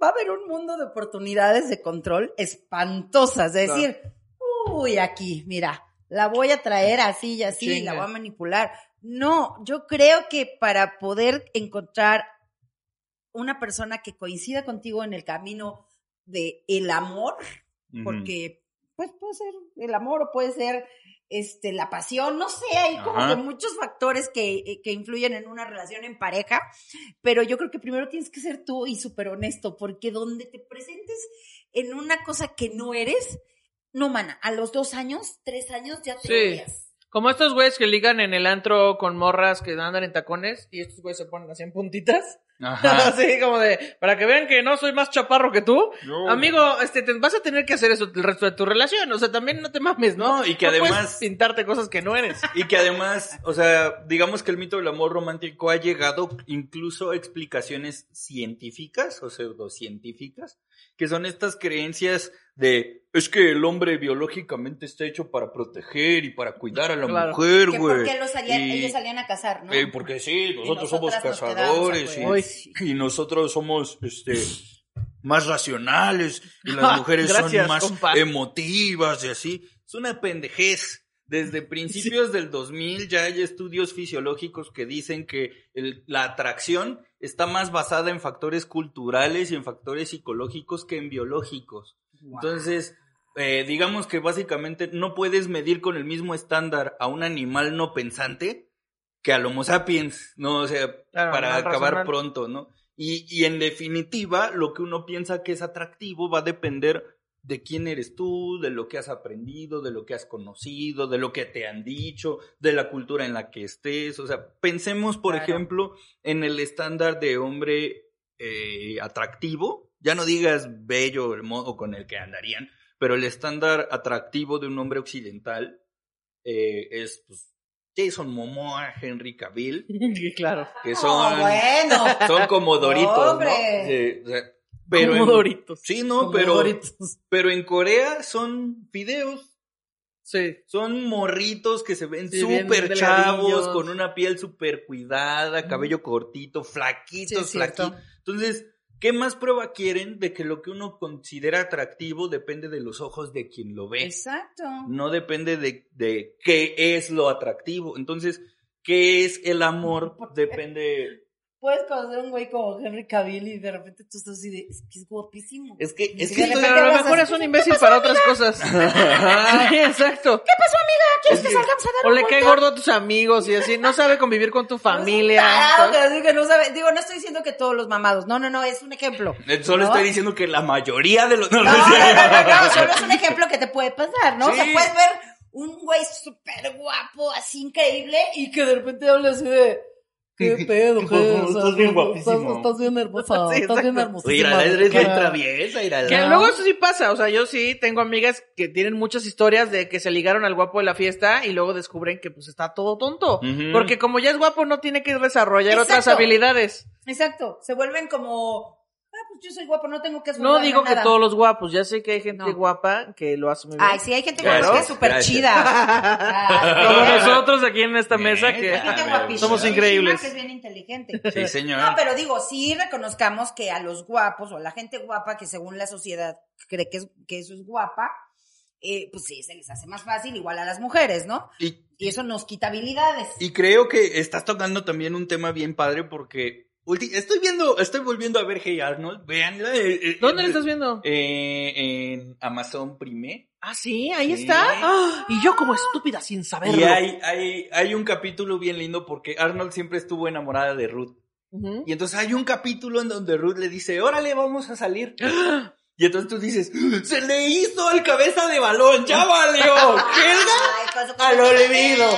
Speaker 3: va a haber un mundo de oportunidades de control espantosas. De decir, uy, aquí, mira, la voy a traer así y así, y la voy a manipular. No, yo creo que para poder encontrar una persona que coincida contigo en el camino de el amor, porque pues puede ser el amor o puede ser este la pasión, no sé, hay como
Speaker 4: Ajá.
Speaker 3: que muchos factores que, eh, que influyen en una relación en pareja, pero yo creo que primero tienes que ser tú y súper honesto, porque donde te presentes en una cosa que no eres, no, mana, a los dos años, tres años ya te
Speaker 2: Sí.
Speaker 3: odias.
Speaker 2: Como estos güeyes que ligan en el antro con morras que andan en tacones y estos güeyes se ponen así en puntitas.
Speaker 4: Ajá. *laughs*
Speaker 2: Así como de, para que vean que no soy más chaparro que tú.
Speaker 4: No.
Speaker 2: Amigo, este, te vas a tener que hacer eso el resto de tu relación. O sea, también no te mames, ¿no?
Speaker 4: No, y que además-
Speaker 2: pintarte cosas que no eres. *laughs*
Speaker 4: Y que además, o sea, digamos que el mito del amor romántico ha llegado incluso a explicaciones científicas o pseudocientíficas, que son estas creencias de, es que el hombre biológicamente está hecho para proteger y para cuidar a la
Speaker 2: Claro.
Speaker 4: mujer, güey.
Speaker 3: porque los salían-
Speaker 4: Y-
Speaker 3: ellos salían a cazar, ¿no?
Speaker 4: eh, porque sí, nosotros somos
Speaker 3: quedamos
Speaker 4: cazadores
Speaker 3: afuera.
Speaker 4: y, y nosotros somos, este, más racionales y las *laughs* mujeres
Speaker 2: gracias,
Speaker 4: son más
Speaker 2: compa.
Speaker 4: emotivas y así. Es una pendejez. Desde *laughs* principios del 2000 ya hay estudios fisiológicos que dicen que el- la atracción está más basada en factores culturales y en factores psicológicos que en biológicos. Entonces, eh, digamos que básicamente no puedes medir con el mismo estándar a un animal no pensante que al Homo sapiens, ¿no? O sea,
Speaker 2: Claro,
Speaker 4: para acabar
Speaker 2: racional.
Speaker 4: pronto, ¿no? Y, y en definitiva, lo que uno piensa que es atractivo va a depender de quién eres tú, de lo que has aprendido, de lo que has conocido, de lo que te han dicho, de la cultura en la que estés. O sea, pensemos, por
Speaker 2: Claro.
Speaker 4: ejemplo, en el estándar de hombre eh, atractivo. Ya no digas bello el modo con el que andarían, pero el estándar atractivo de un hombre occidental eh, es pues, Jason Momoa, Henry Cavill, *laughs*
Speaker 2: claro.
Speaker 4: que son, *laughs*
Speaker 3: bueno.
Speaker 4: son como Doritos. Eh, o sea, Pero
Speaker 2: Como
Speaker 4: en-
Speaker 2: Doritos.
Speaker 4: Sí, no,
Speaker 3: Como
Speaker 4: pero,
Speaker 3: Doritos.
Speaker 4: pero en Corea son videos.
Speaker 2: Sí.
Speaker 4: Son morritos que se ven súper chavos, con una piel súper cuidada, cabello cortito, flaquitos, flaquitos. Entonces, ¿qué más prueba quieren de que lo que uno considera atractivo depende de los ojos de quien lo ve?
Speaker 3: Exacto.
Speaker 4: No depende de, de qué es lo atractivo. Entonces, ¿qué es el amor? *laughs* Depende.
Speaker 3: Puedes conocer a un güey como Henry Cavill y de repente tú estás así de, es que es guapísimo.
Speaker 4: Es que, es que estoy-
Speaker 2: a lo mejor es un imbécil para otras cosas. sí, exacto.
Speaker 3: ¿Quieres que salgamos a dar
Speaker 2: O
Speaker 3: un
Speaker 2: le cae gordo a tus amigos y así. No sabe convivir con tu *laughs* familia.
Speaker 3: Claro, que así que no sabe. Digo, no estoy diciendo que todos los mamados. No, no, no, es un ejemplo.
Speaker 4: Solo
Speaker 3: ¿No?
Speaker 4: estoy diciendo que la mayoría de los. No,
Speaker 3: No,
Speaker 4: no,
Speaker 3: no, no, no, no, solo es un ejemplo que te puede pasar, ¿no? O sea,
Speaker 4: Sí.
Speaker 3: puedes ver un güey súper guapo, así increíble, y que de repente hable así de. ¿Qué pedo,
Speaker 4: ¿Qué Estás bien guapísimo.
Speaker 3: estás bien hermosa, *laughs*
Speaker 2: Sí,
Speaker 3: estás bien hermosa.
Speaker 4: Mira, eres bien traviesa, mira.
Speaker 2: Que luego eso sí pasa, o sea, yo sí tengo amigas que tienen muchas historias de que se ligaron al guapo de la fiesta y luego descubren que pues está todo tonto. Porque como ya es guapo no tiene que desarrollar otras habilidades.
Speaker 3: Exacto, se vuelven como. Pues yo soy guapo, no tengo que
Speaker 2: No digo que todos los guapos, ya sé que hay gente
Speaker 3: No.
Speaker 2: guapa que lo hace muy bien.
Speaker 3: Ay, sí, hay gente
Speaker 4: Claro,
Speaker 3: guapa que es súper chida. *laughs*
Speaker 2: Como nosotros aquí en esta mesa que somos increíbles.
Speaker 3: Que es bien inteligente.
Speaker 4: Sí, señor.
Speaker 3: No, pero digo, sí reconozcamos que a los guapos o a la gente guapa que según la sociedad cree que, es, que eso es guapa, eh, pues sí, se les hace más fácil igual a las mujeres, ¿no?
Speaker 4: Y,
Speaker 3: Y eso nos quita habilidades.
Speaker 4: y creo que estás tocando también un tema bien padre porque estoy viendo, estoy volviendo a ver Hey Arnold. Veanla. eh, eh,
Speaker 2: ¿Dónde
Speaker 4: eh,
Speaker 2: le estás viendo?
Speaker 4: eh, en Amazon Prime.
Speaker 2: Ah, sí, ahí
Speaker 4: Sí.
Speaker 2: está. Ah, y yo como estúpida sin saberlo.
Speaker 4: Y hay, hay, hay un capítulo bien lindo porque Arnold siempre estuvo enamorada de Ruth. Y entonces hay un capítulo en donde Ruth le dice, órale, vamos a salir. Y entonces tú dices, se le hizo el cabeza de balón, ya valió. Helga,
Speaker 3: su-
Speaker 4: al olvido.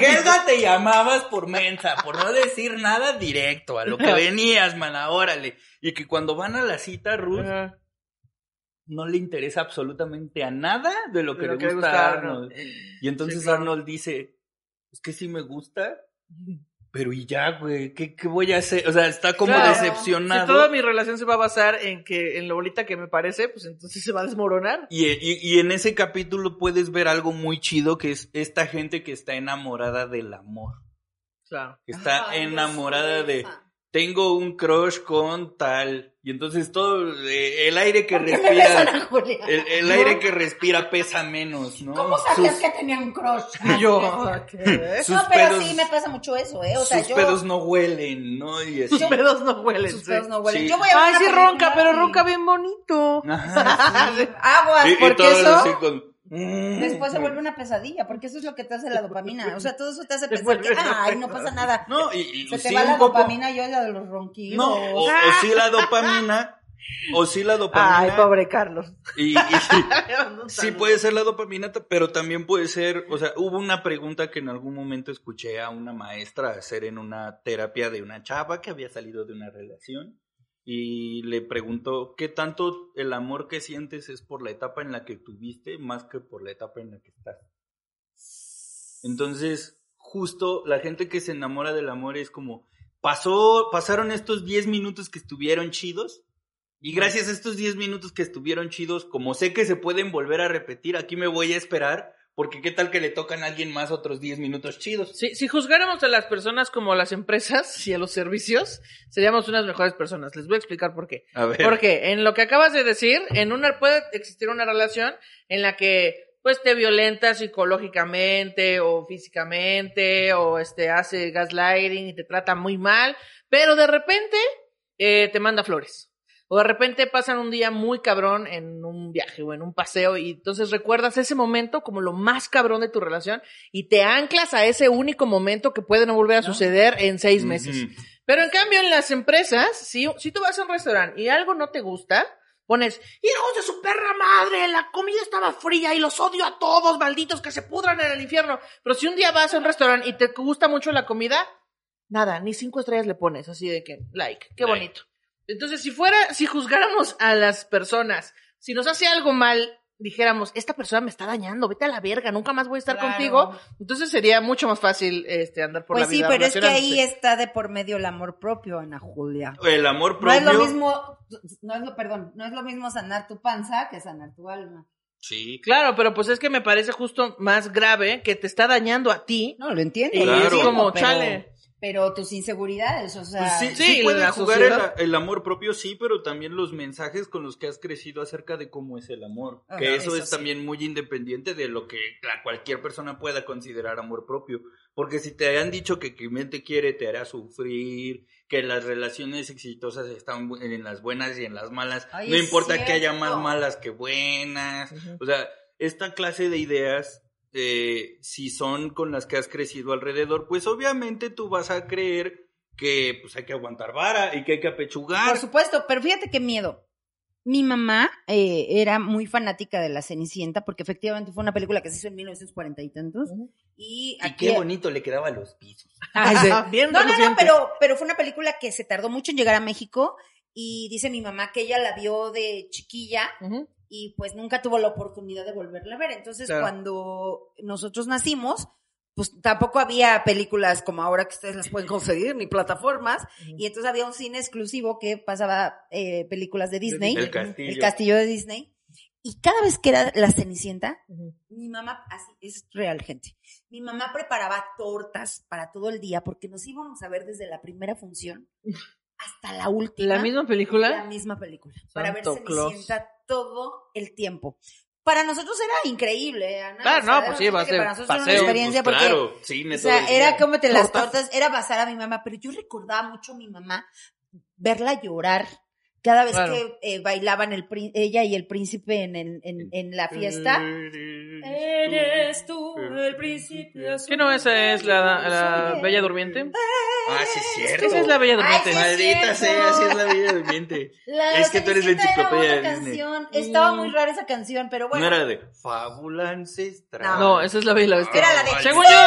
Speaker 4: Helga te llamabas por mensa, por no decir nada directo, a lo que venías, mana, órale. Y que cuando van a la cita, Ruth no le interesa absolutamente a nada de lo que,
Speaker 2: De lo
Speaker 4: le,
Speaker 2: que le
Speaker 4: gusta a
Speaker 2: a
Speaker 4: Arnold.
Speaker 2: Arnold.
Speaker 4: Y entonces
Speaker 2: Sí, claro.
Speaker 4: Arnold dice, es que sí me gusta, pero y ya, güey, ¿qué, qué voy a hacer? O sea, está como
Speaker 2: Claro.
Speaker 4: decepcionado.
Speaker 2: Si toda mi relación se va a basar en que en lo bonita que me parece, pues entonces se va a desmoronar.
Speaker 4: Y, y- y en ese capítulo puedes ver algo muy chido que es esta gente que está enamorada del amor.
Speaker 2: Claro.
Speaker 4: Está
Speaker 3: Ay,
Speaker 4: enamorada de tengo un crush con tal. Y entonces todo eh, el aire que
Speaker 3: ¿Por qué me besan
Speaker 4: respira, el, el aire que respira pesa menos, ¿no?
Speaker 3: ¿Cómo sabías
Speaker 4: Sus,
Speaker 3: que tenía un crush?
Speaker 2: Y *laughs* yo, *laughs* ¿qué?
Speaker 4: sus
Speaker 3: No, pero
Speaker 4: pedos,
Speaker 3: sí me pasa mucho eso, ¿eh? O sea,
Speaker 4: sus
Speaker 3: yo...
Speaker 4: pedos no huelen, ¿no? Y.
Speaker 2: Sus pedos no huelen.
Speaker 3: sus
Speaker 2: sí.
Speaker 3: pedos no huelen.
Speaker 4: Sí.
Speaker 3: Yo voy a ver
Speaker 2: Ay, sí ronca, pero ronca bien bonito.
Speaker 4: Ajá, sí. *laughs*
Speaker 3: Aguas,
Speaker 4: Y- y
Speaker 3: porque
Speaker 4: todos
Speaker 3: eso...
Speaker 4: así con-.
Speaker 3: Después se vuelve una pesadilla, porque eso es lo que te hace la dopamina. O sea, todo eso te hace *laughs* pensar que, ay, no pasa nada.
Speaker 4: No, y, y
Speaker 3: Se te
Speaker 4: sí,
Speaker 3: va la
Speaker 4: poco-
Speaker 3: dopamina y la de los ronquidos.
Speaker 4: No, o, o *laughs* sí la dopamina, o sí la dopamina.
Speaker 2: Ay, pobre Carlos.
Speaker 4: Y, y *laughs* sí puede ser la dopamina, pero también puede ser, o sea, hubo una pregunta que en algún momento escuché a una maestra hacer en una terapia de una chava que había salido de una relación y le preguntó qué tanto el amor que sientes es por la etapa en la que tuviste más que por la etapa en la que estás. Entonces, justo la gente que se enamora del amor es como, pasó, pasaron estos 10 minutos que estuvieron chidos, y gracias a estos 10 minutos que estuvieron chidos, como sé que se pueden volver a repetir, aquí me voy a esperar, porque qué tal que le tocan a alguien más otros 10 minutos chidos.
Speaker 2: Si, si juzgáramos a las personas como a las empresas y a los servicios, seríamos unas mejores personas. Les voy a explicar por qué.
Speaker 4: A ver.
Speaker 2: Porque en lo que acabas de decir, en una puede existir una relación en la que pues te violenta psicológicamente o físicamente o este hace gaslighting y te trata muy mal, pero de repente eh, te manda flores. O de repente pasan un día muy cabrón en un viaje o en un paseo y entonces recuerdas ese momento como lo más cabrón de tu relación y te anclas a ese único momento que puede no volver a suceder en seis meses. Pero en cambio en las empresas, si, si tú vas a un restaurante y algo no te gusta, pones, hijos de su perra madre, la comida estaba fría y los odio a todos, malditos, que se pudran en el infierno. Pero si un día vas a un restaurante y te gusta mucho la comida, nada, ni cinco estrellas le pones, así de que, like, qué
Speaker 4: Like.
Speaker 2: bonito. Entonces, si fuera, si juzgáramos a las personas, si nos hace algo mal dijéramos, esta persona me está dañando, vete a la verga, nunca más voy a estar
Speaker 3: Claro.
Speaker 2: contigo, entonces sería mucho más fácil este andar por
Speaker 3: Pues
Speaker 2: la
Speaker 3: sí,
Speaker 2: vida
Speaker 3: pero es que ahí está de por medio el amor propio, Ana Julia.
Speaker 4: El amor
Speaker 3: No
Speaker 4: propio.
Speaker 3: es lo mismo, no es lo, perdón, no es lo mismo sanar tu panza que sanar tu alma.
Speaker 4: Sí.
Speaker 2: Claro, pero pues es que me parece justo más grave que te está dañando a ti.
Speaker 3: No, lo entiendo.
Speaker 2: Y
Speaker 3: lo
Speaker 4: Claro.
Speaker 2: es como,
Speaker 3: pero-
Speaker 2: chale.
Speaker 3: Pero tus inseguridades, o sea.
Speaker 4: Pues sí,
Speaker 2: Sí,
Speaker 4: sí puede
Speaker 2: la
Speaker 4: jugar el, amor propio, sí, pero también los mensajes con los que has crecido acerca de cómo es el amor.
Speaker 3: Ajá,
Speaker 4: que eso,
Speaker 3: eso
Speaker 4: es
Speaker 3: sí.
Speaker 4: también muy independiente de lo que la- cualquier persona pueda considerar amor propio. Porque si te han dicho que quien te quiere te hará sufrir, que las relaciones exitosas están en las buenas y en las malas,
Speaker 3: Ay,
Speaker 4: no importa que haya más malas que buenas. O sea, esta clase de ideas, eh, si son con las que has crecido alrededor, pues obviamente tú vas a creer que pues hay que aguantar vara y que hay que apechugar.
Speaker 3: Por supuesto, pero fíjate qué miedo. Mi mamá eh, era muy fanática de La Cenicienta porque efectivamente fue una película que se hizo en 1940 y tantos. Y
Speaker 4: Y
Speaker 3: aquí...
Speaker 4: qué bonito le quedaba a los pisos.
Speaker 3: Ay, *laughs* sí.
Speaker 2: Bien
Speaker 3: No, no, no, pero, pero fue una película que se tardó mucho en llegar a México y dice mi mamá que ella la vio de chiquilla
Speaker 2: Ujú.
Speaker 3: Y pues nunca tuvo la oportunidad de volverla a ver. Entonces,
Speaker 2: Claro.
Speaker 3: cuando nosotros nacimos, pues tampoco había películas como ahora que ustedes las pueden conseguir, ni plataformas, y entonces había un cine exclusivo que pasaba eh, películas de Disney,
Speaker 4: El castillo.
Speaker 3: el castillo de Disney, y cada vez que era la Cenicienta, mi mamá, así es real, gente. Mi mamá preparaba tortas para todo el día porque nos íbamos a ver desde la primera función *laughs* hasta la última.
Speaker 2: ¿La misma
Speaker 3: La
Speaker 2: película?
Speaker 3: misma película. para ver. Cenicienta todo el tiempo. Para nosotros era increíble, Ana.
Speaker 2: Claro, no, pues sí,
Speaker 3: era
Speaker 2: va a ser
Speaker 3: para nosotros era
Speaker 2: paseo.
Speaker 3: una experiencia
Speaker 4: Pues
Speaker 3: porque,
Speaker 4: claro, cine
Speaker 3: o sea, era cómete las
Speaker 2: Tortas.
Speaker 3: tortas, era basar a mi mamá, pero yo recordaba mucho a mi mamá verla llorar cada vez
Speaker 2: Claro.
Speaker 3: que eh, bailaban el prín- ella y el príncipe en, el- en, en la fiesta. Eres tú el príncipe
Speaker 2: ¿Qué no esa es la, la Bella
Speaker 3: el-
Speaker 2: Durmiente?
Speaker 4: Ah, sí, es cierto.
Speaker 2: Esa es la Bella Durmiente.
Speaker 3: Ay, sí.
Speaker 4: Maldita
Speaker 3: es
Speaker 4: sea, así es la Bella Durmiente.
Speaker 3: La
Speaker 4: Es que tú eres la enciclopedia de Disney.
Speaker 3: canción. Estaba muy rara esa canción, pero bueno.
Speaker 4: No era de fábula ancestral.
Speaker 2: No, esa es la Bella Bestia.
Speaker 3: Era la de-
Speaker 2: Según yo.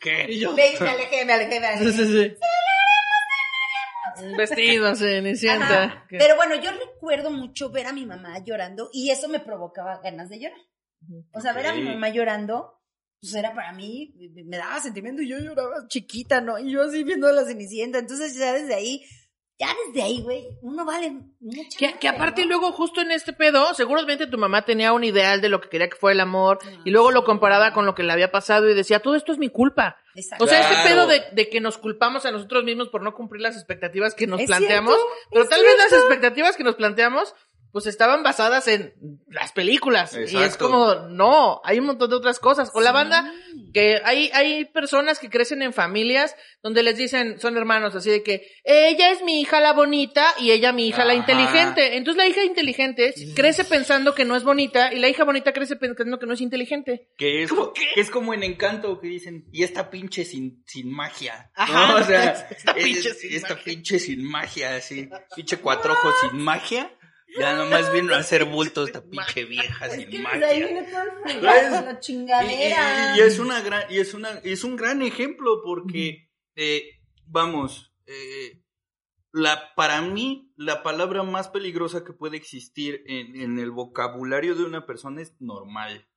Speaker 4: ¿Qué?
Speaker 2: Y yo.
Speaker 3: Ve, me alejé, me alejé, me alejé.
Speaker 2: Sí, sí, sí. Un vestido. Que-
Speaker 3: Pero bueno, yo recuerdo mucho ver a mi mamá llorando y eso me provocaba ganas de llorar. O sea, ver a mi mamá llorando, pues era para mí, me- me daba sentimiento y yo lloraba chiquita, ¿no? Y yo así viendo a la Cenicienta. Entonces ya desde ahí, ya desde ahí, güey, uno vale mucho.
Speaker 2: Que, que aparte luego justo en este pedo, seguramente tu mamá tenía un ideal de lo que quería que fuera el amor y luego lo comparaba con lo que le había pasado y decía, todo esto es mi culpa.
Speaker 3: Exacto.
Speaker 2: O sea, este pedo de, de que nos culpamos a nosotros mismos por no cumplir las expectativas que nos planteamos,
Speaker 3: cierto,
Speaker 2: pero tal vez las expectativas que nos planteamos pues estaban basadas en las películas. Y es
Speaker 4: Exacto.
Speaker 2: como, no, hay un montón de otras cosas. O la banda, que hay, hay personas que crecen en familias donde les dicen, son hermanos, así de que ella es mi hija la bonita y ella mi hija la inteligente. Entonces la hija inteligente crece pensando que no es bonita y la hija bonita crece pensando que no es inteligente.
Speaker 4: Que es, que es como en Encanto que dicen, y esta pinche sin, sin magia.
Speaker 2: Ajá.
Speaker 4: ¿no? O sea, *laughs*
Speaker 2: Esta
Speaker 4: es-
Speaker 2: pinche sin
Speaker 4: esta
Speaker 2: magia.
Speaker 4: pinche sin magia, así. Pinche cuatro ojos sin magia. Ya nomás vino a *laughs* hacer bulto esta pinche vieja
Speaker 3: Es
Speaker 4: sin
Speaker 3: que
Speaker 4: magia.
Speaker 3: ahí viene todo el fregazo, la
Speaker 4: y- y es una gran, y es una, es un gran ejemplo porque, eh, vamos, eh, la, para mí, la palabra más peligrosa que puede existir en, en el vocabulario de una persona es normal.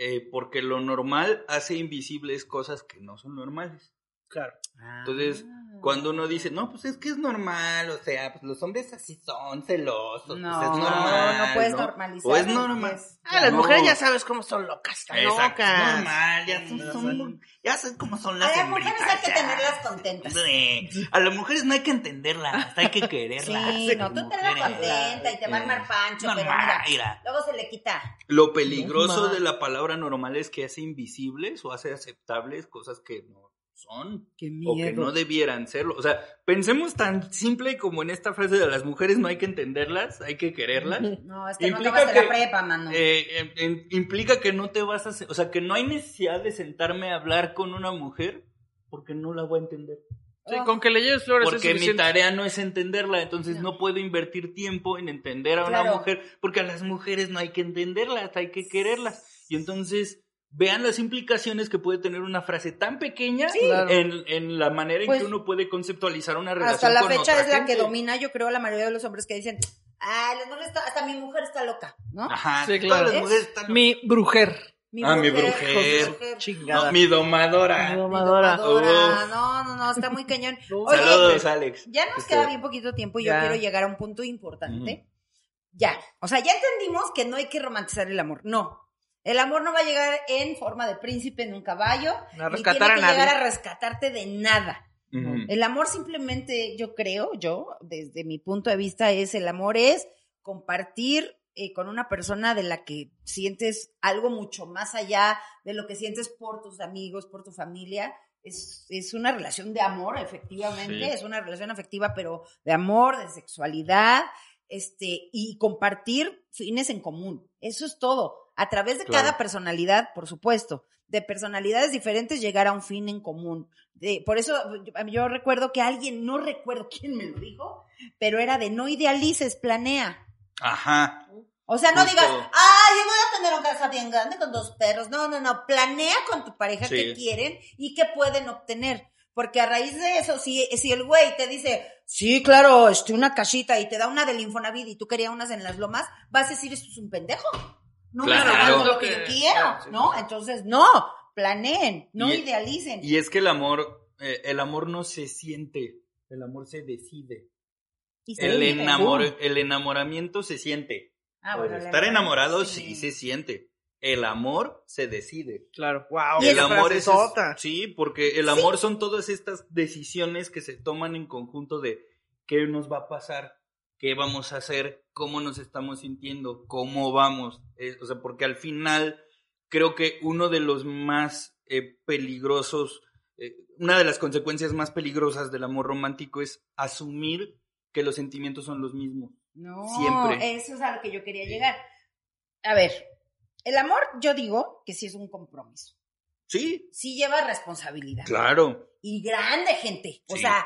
Speaker 4: Eh, porque lo normal hace invisibles cosas que no son normales.
Speaker 2: Claro.
Speaker 4: Entonces,
Speaker 3: Ah.
Speaker 4: Cuando uno dice, no, pues es que es normal, o sea, pues los hombres así son celosos,
Speaker 3: No,
Speaker 4: pues es normal.
Speaker 3: no puedes
Speaker 4: ¿no?
Speaker 3: normalizar.
Speaker 4: O es normal.
Speaker 3: Es-
Speaker 2: Ah, las
Speaker 4: No.
Speaker 2: mujeres ya sabes cómo son locas, están
Speaker 4: Exacto,
Speaker 2: locas.
Speaker 4: es normal, ya son, son- ya saben cómo son las
Speaker 3: A las mujeres hay que tenerlas contentas.
Speaker 4: Sí. A las mujeres no hay que entenderlas, hay que *laughs* quererlas.
Speaker 3: Sí, no, tú
Speaker 4: como
Speaker 3: tenla
Speaker 4: mujeres.
Speaker 3: contenta y te va a armar pancho, pero
Speaker 4: Normal,
Speaker 3: mira,
Speaker 4: mira.
Speaker 3: luego se le quita.
Speaker 4: Lo peligroso
Speaker 2: Normal.
Speaker 4: de la palabra normal es que hace invisibles o hace aceptables cosas que no son
Speaker 3: Qué
Speaker 4: o que no debieran serlo. O sea, pensemos tan simple como en esta frase de las mujeres no hay que entenderlas, hay que quererlas.
Speaker 3: No, es que no
Speaker 4: Implica
Speaker 3: acabaste
Speaker 4: que-
Speaker 3: la prepa, mano.
Speaker 4: Eh, em- em- implica que no te vas a... O sea, que no hay necesidad de sentarme a hablar con una mujer porque no la voy a entender.
Speaker 2: Sí, con que le lleves flores es
Speaker 4: Porque mi tarea no es entenderla, entonces
Speaker 3: No.
Speaker 4: no. puedo invertir tiempo en entender a una
Speaker 3: Claro.
Speaker 4: mujer, porque a las mujeres no hay que entenderlas, hay que quererlas. Y entonces vean las implicaciones que puede tener una frase tan pequeña
Speaker 2: Claro.
Speaker 4: en, en la manera en
Speaker 3: Pues,
Speaker 4: que uno puede conceptualizar una relación
Speaker 3: Hasta la
Speaker 4: con
Speaker 3: fecha
Speaker 4: otra
Speaker 3: es la que domina, yo creo, la mayoría de los hombres que dicen, Ah, las mujeres está- hasta mi mujer está loca, ¿no?
Speaker 4: Ajá,
Speaker 2: Sí,
Speaker 4: todas
Speaker 2: claro.
Speaker 4: las
Speaker 3: ¿Es?
Speaker 4: mujeres están-
Speaker 2: Mi brujer.
Speaker 4: Ah, mi brujer.
Speaker 2: Chingada.
Speaker 4: No, mi domadora.
Speaker 2: Mi
Speaker 3: Mi
Speaker 2: domadora.
Speaker 3: domadora.
Speaker 4: Uf.
Speaker 3: No, no, no, está muy cañón. *laughs* Oye,
Speaker 4: Saludos, Alex.
Speaker 3: ya nos
Speaker 4: Este,
Speaker 3: queda bien poquito tiempo y yo
Speaker 2: Ya.
Speaker 3: quiero llegar a un punto importante. Ya, o sea, ya entendimos que no hay que romantizar el amor. No. El amor no va a llegar en forma de príncipe en un caballo.
Speaker 2: A
Speaker 3: ni
Speaker 2: rescatar a
Speaker 3: tiene que llegar
Speaker 2: nadie.
Speaker 3: a rescatarte de nada. El amor simplemente, yo creo, yo, desde mi punto de vista, es el amor es compartir eh, con una persona de la que sientes algo mucho más allá de lo que sientes por tus amigos, por tu familia. Es, es una relación de amor, efectivamente,
Speaker 4: Sí.
Speaker 3: es una relación afectiva, pero de amor, de sexualidad, este, y compartir fines en común. Eso es todo. A través de
Speaker 4: Claro.
Speaker 3: cada personalidad, por supuesto, de personalidades diferentes llegar a un fin en común. De- por eso yo, yo recuerdo que alguien, no recuerdo *laughs* quién me lo dijo, pero era de no idealices, planea.
Speaker 4: Ajá.
Speaker 3: O sea, no
Speaker 4: Justo.
Speaker 3: digas, ay, yo voy a tener una casa bien grande con dos perros. No, no, no. Planea con tu pareja
Speaker 4: Sí.
Speaker 3: qué quieren y qué pueden obtener. Porque a raíz de eso, si, si el güey te dice, sí, claro, este, una casita y te da una del Infonavit y tú querías unas en las lomas, vas a decir, esto es un pendejo. No me
Speaker 4: Claro.
Speaker 3: lo
Speaker 2: Lo
Speaker 3: que
Speaker 2: que-
Speaker 3: yo quiero,
Speaker 2: claro, sí.
Speaker 3: ¿no? Entonces, no, planeen, no
Speaker 4: Y-
Speaker 3: idealicen.
Speaker 4: Y es que el amor, eh, el amor no se siente, el amor se decide.
Speaker 3: Y se
Speaker 4: El,
Speaker 3: vive.
Speaker 4: enamor, el enamoramiento se siente.
Speaker 3: Ah, bueno,
Speaker 4: estar enamorado
Speaker 3: sí.
Speaker 4: sí se siente. El amor se decide.
Speaker 2: Claro. Wow.
Speaker 4: el amor es, sí, porque el amor son todas estas decisiones que se toman en conjunto de qué nos va a pasar, qué vamos a hacer, cómo nos estamos sintiendo, cómo vamos. Eh, o sea, porque al final creo que uno de los más eh, peligrosos, eh, una de las consecuencias más peligrosas del amor romántico es asumir que los sentimientos son los mismos.
Speaker 3: No,
Speaker 4: Siempre.
Speaker 3: eso es a lo que yo quería llegar. A ver, el amor, yo digo que sí es un compromiso.
Speaker 4: Sí,
Speaker 3: Sí lleva responsabilidad.
Speaker 4: claro.
Speaker 3: Y grande, gente. O
Speaker 4: Sí.
Speaker 3: sea,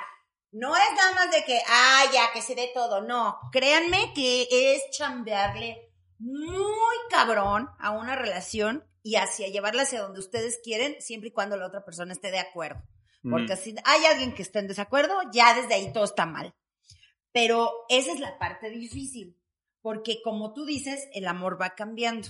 Speaker 3: no es nada más de que, ah, ya, que se dé todo. No, créanme que es chambearle muy cabrón a una relación y hacia llevarla hacia donde ustedes quieren, siempre y cuando la otra persona esté de acuerdo. Porque
Speaker 4: Mm.
Speaker 3: si hay alguien que esté en desacuerdo, ya desde ahí todo está mal. Pero esa es la parte difícil, porque como tú dices, el amor va cambiando.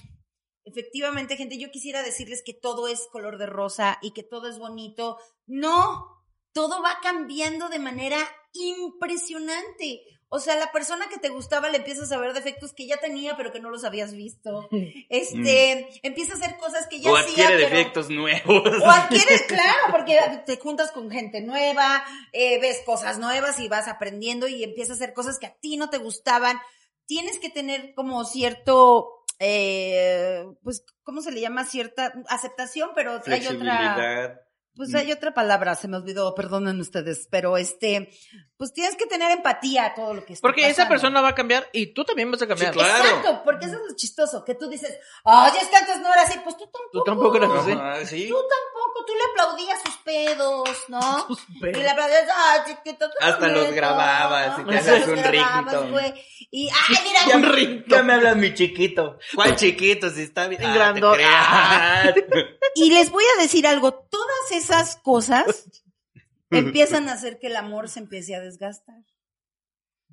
Speaker 3: Efectivamente, gente, yo quisiera decirles que todo es color de rosa y que todo es bonito. No, todo va cambiando de manera impresionante. O sea, la persona que te gustaba le empiezas a ver defectos que ya tenía, pero que no los habías visto. *laughs* Este, empieza a hacer cosas que ya
Speaker 4: o
Speaker 3: hacía,
Speaker 4: adquiere
Speaker 3: pero-
Speaker 4: defectos nuevos.
Speaker 3: o adquieres, *laughs* claro, porque te juntas con gente nueva, eh, ves cosas nuevas y vas aprendiendo y empiezas a hacer cosas que a ti no te gustaban. Tienes que tener como cierto, eh, pues, ¿cómo se le llama? Cierta aceptación, pero hay otra. Pues
Speaker 4: Mm.
Speaker 3: hay otra palabra, se me olvidó, perdonen ustedes, pero este, pues tienes que tener empatía a todo lo que está
Speaker 2: Porque esa persona va a cambiar y tú también vas a cambiar.
Speaker 4: Sí, claro.
Speaker 3: Exacto, porque eso es lo chistoso, que tú dices, ay, es que antes no era así, pues tú tampoco.
Speaker 2: Tú tampoco eras así.
Speaker 4: Sí.
Speaker 3: Tú tampoco, tú le aplaudías sus pedos, ¿no? *laughs*
Speaker 2: Sus
Speaker 3: Y
Speaker 2: pedos.
Speaker 3: le aplaudías, ay, chiquito, tú
Speaker 4: Hasta los grababas y te
Speaker 3: los
Speaker 4: un
Speaker 3: grababas,
Speaker 4: ringtone.
Speaker 3: güey. Y, ay, mira,
Speaker 4: Ya,
Speaker 3: güey.
Speaker 4: ya me hablas mi chiquito. ¿Cuál chiquito? Si está bien.
Speaker 2: En
Speaker 4: Ah, te
Speaker 2: grandot.
Speaker 4: creas. *laughs* *laughs*
Speaker 3: Y les voy a decir algo, todas esas cosas *laughs* empiezan a hacer que el amor se empiece a desgastar.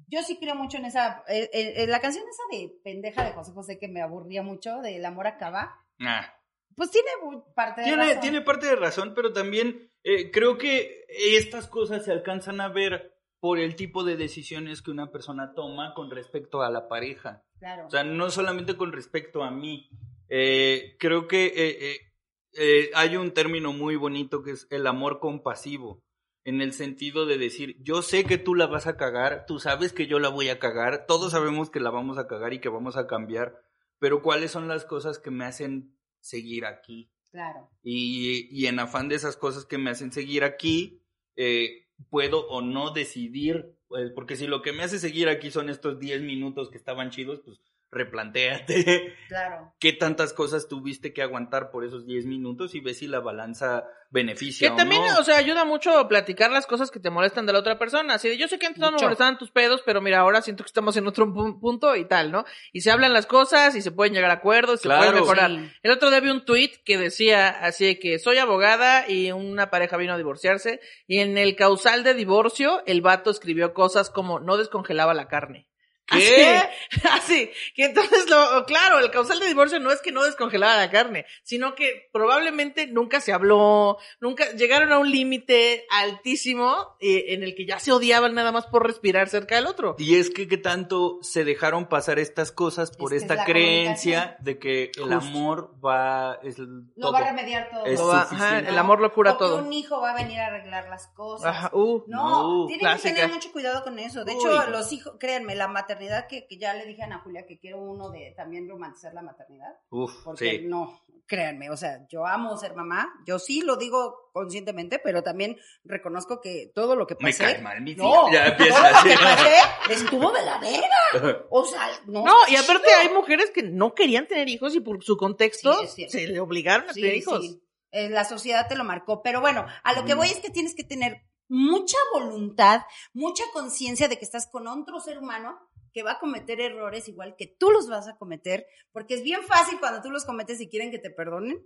Speaker 3: Yo sí creo mucho en esa, eh, eh, eh, la canción esa de pendeja de José José que me aburría mucho, de El amor acaba,
Speaker 4: Ah.
Speaker 3: pues tiene parte de
Speaker 4: Tiene,
Speaker 3: razón.
Speaker 4: tiene parte de razón, pero también eh, creo que estas cosas se alcanzan a ver por el tipo de decisiones que una persona toma con respecto a la pareja.
Speaker 3: Claro.
Speaker 4: O sea, no solamente con respecto a mí. Creo que eh, hay un término muy bonito que es el amor compasivo. En el sentido de decir, yo sé que tú la vas a cagar, tú sabes que yo la voy a cagar, todos sabemos que la vamos a cagar y que vamos a cambiar, pero ¿cuáles son las cosas que me hacen seguir aquí?
Speaker 3: claro.
Speaker 4: Y, y en afán de esas cosas que me hacen seguir aquí, eh, puedo o no decidir, pues, porque si lo que me hace seguir aquí son estos 10 minutos que estaban chidos, pues replantéate
Speaker 3: Claro.
Speaker 4: qué tantas cosas tuviste que aguantar por esos 10 minutos y ve si la balanza beneficia
Speaker 2: Que
Speaker 4: o
Speaker 2: también,
Speaker 4: no.
Speaker 2: o sea, ayuda mucho a platicar las cosas que te molestan de la otra persona. Así de, yo sé que antes no me molestaban tus pedos, pero mira, ahora siento que estamos en otro pu- punto y tal, ¿no? Y se hablan las cosas y se pueden llegar a acuerdos, se
Speaker 4: Claro.
Speaker 2: pueden mejorar.
Speaker 3: Sí.
Speaker 2: El otro día vi un tweet que decía así de que soy abogada y una pareja vino a divorciarse y en el causal de divorcio el vato escribió cosas como no descongelaba la carne.
Speaker 4: ¿Qué?
Speaker 2: Así, *laughs* así, que entonces lo, claro, el causal de divorcio no es que no descongelara la carne, sino que probablemente nunca se habló, nunca llegaron a un límite altísimo eh, en el que ya se odiaban nada más por respirar cerca del otro.
Speaker 4: Y es que, que tanto se dejaron pasar estas cosas por
Speaker 3: Es que es
Speaker 4: esta creencia de que el
Speaker 2: Justo.
Speaker 4: amor va es el
Speaker 3: Lo
Speaker 4: todo.
Speaker 3: va a remediar todo.
Speaker 4: Es
Speaker 2: va- ajá, el amor lo cura
Speaker 3: O que
Speaker 2: todo.
Speaker 3: un hijo va a venir a arreglar las cosas.
Speaker 2: Ajá, uh,
Speaker 3: No,
Speaker 4: Uh,
Speaker 3: tienen
Speaker 2: clásica.
Speaker 3: que tener mucho cuidado con eso. De
Speaker 4: Uy.
Speaker 3: hecho, los hijos, créanme, la maternidad que, que ya le dije a Ana Julia que quiero uno de también romantizar la maternidad.
Speaker 4: Uf,
Speaker 3: Porque
Speaker 4: sí.
Speaker 3: no, créanme, o sea, yo amo ser mamá, yo sí lo digo conscientemente, pero también reconozco que todo lo que
Speaker 4: Me
Speaker 3: pasé.
Speaker 4: cae mal mi tía.
Speaker 3: No,
Speaker 4: Ya
Speaker 3: todo
Speaker 4: empieza
Speaker 3: lo
Speaker 4: así.
Speaker 3: que pasé estuvo de la verga. *laughs* O sea, no.
Speaker 2: No, y aparte hay mujeres que no querían tener hijos y por su contexto
Speaker 3: Sí,
Speaker 2: se le obligaron a
Speaker 3: Sí,
Speaker 2: tener hijos.
Speaker 3: sí. Eh, la sociedad te lo marcó. Pero bueno, a lo que
Speaker 4: Mm.
Speaker 3: voy es que tienes que tener mucha voluntad, mucha conciencia de que estás con otro ser humano que va a cometer errores igual que tú los vas a cometer, porque es bien fácil cuando tú los cometes y quieren que te perdonen,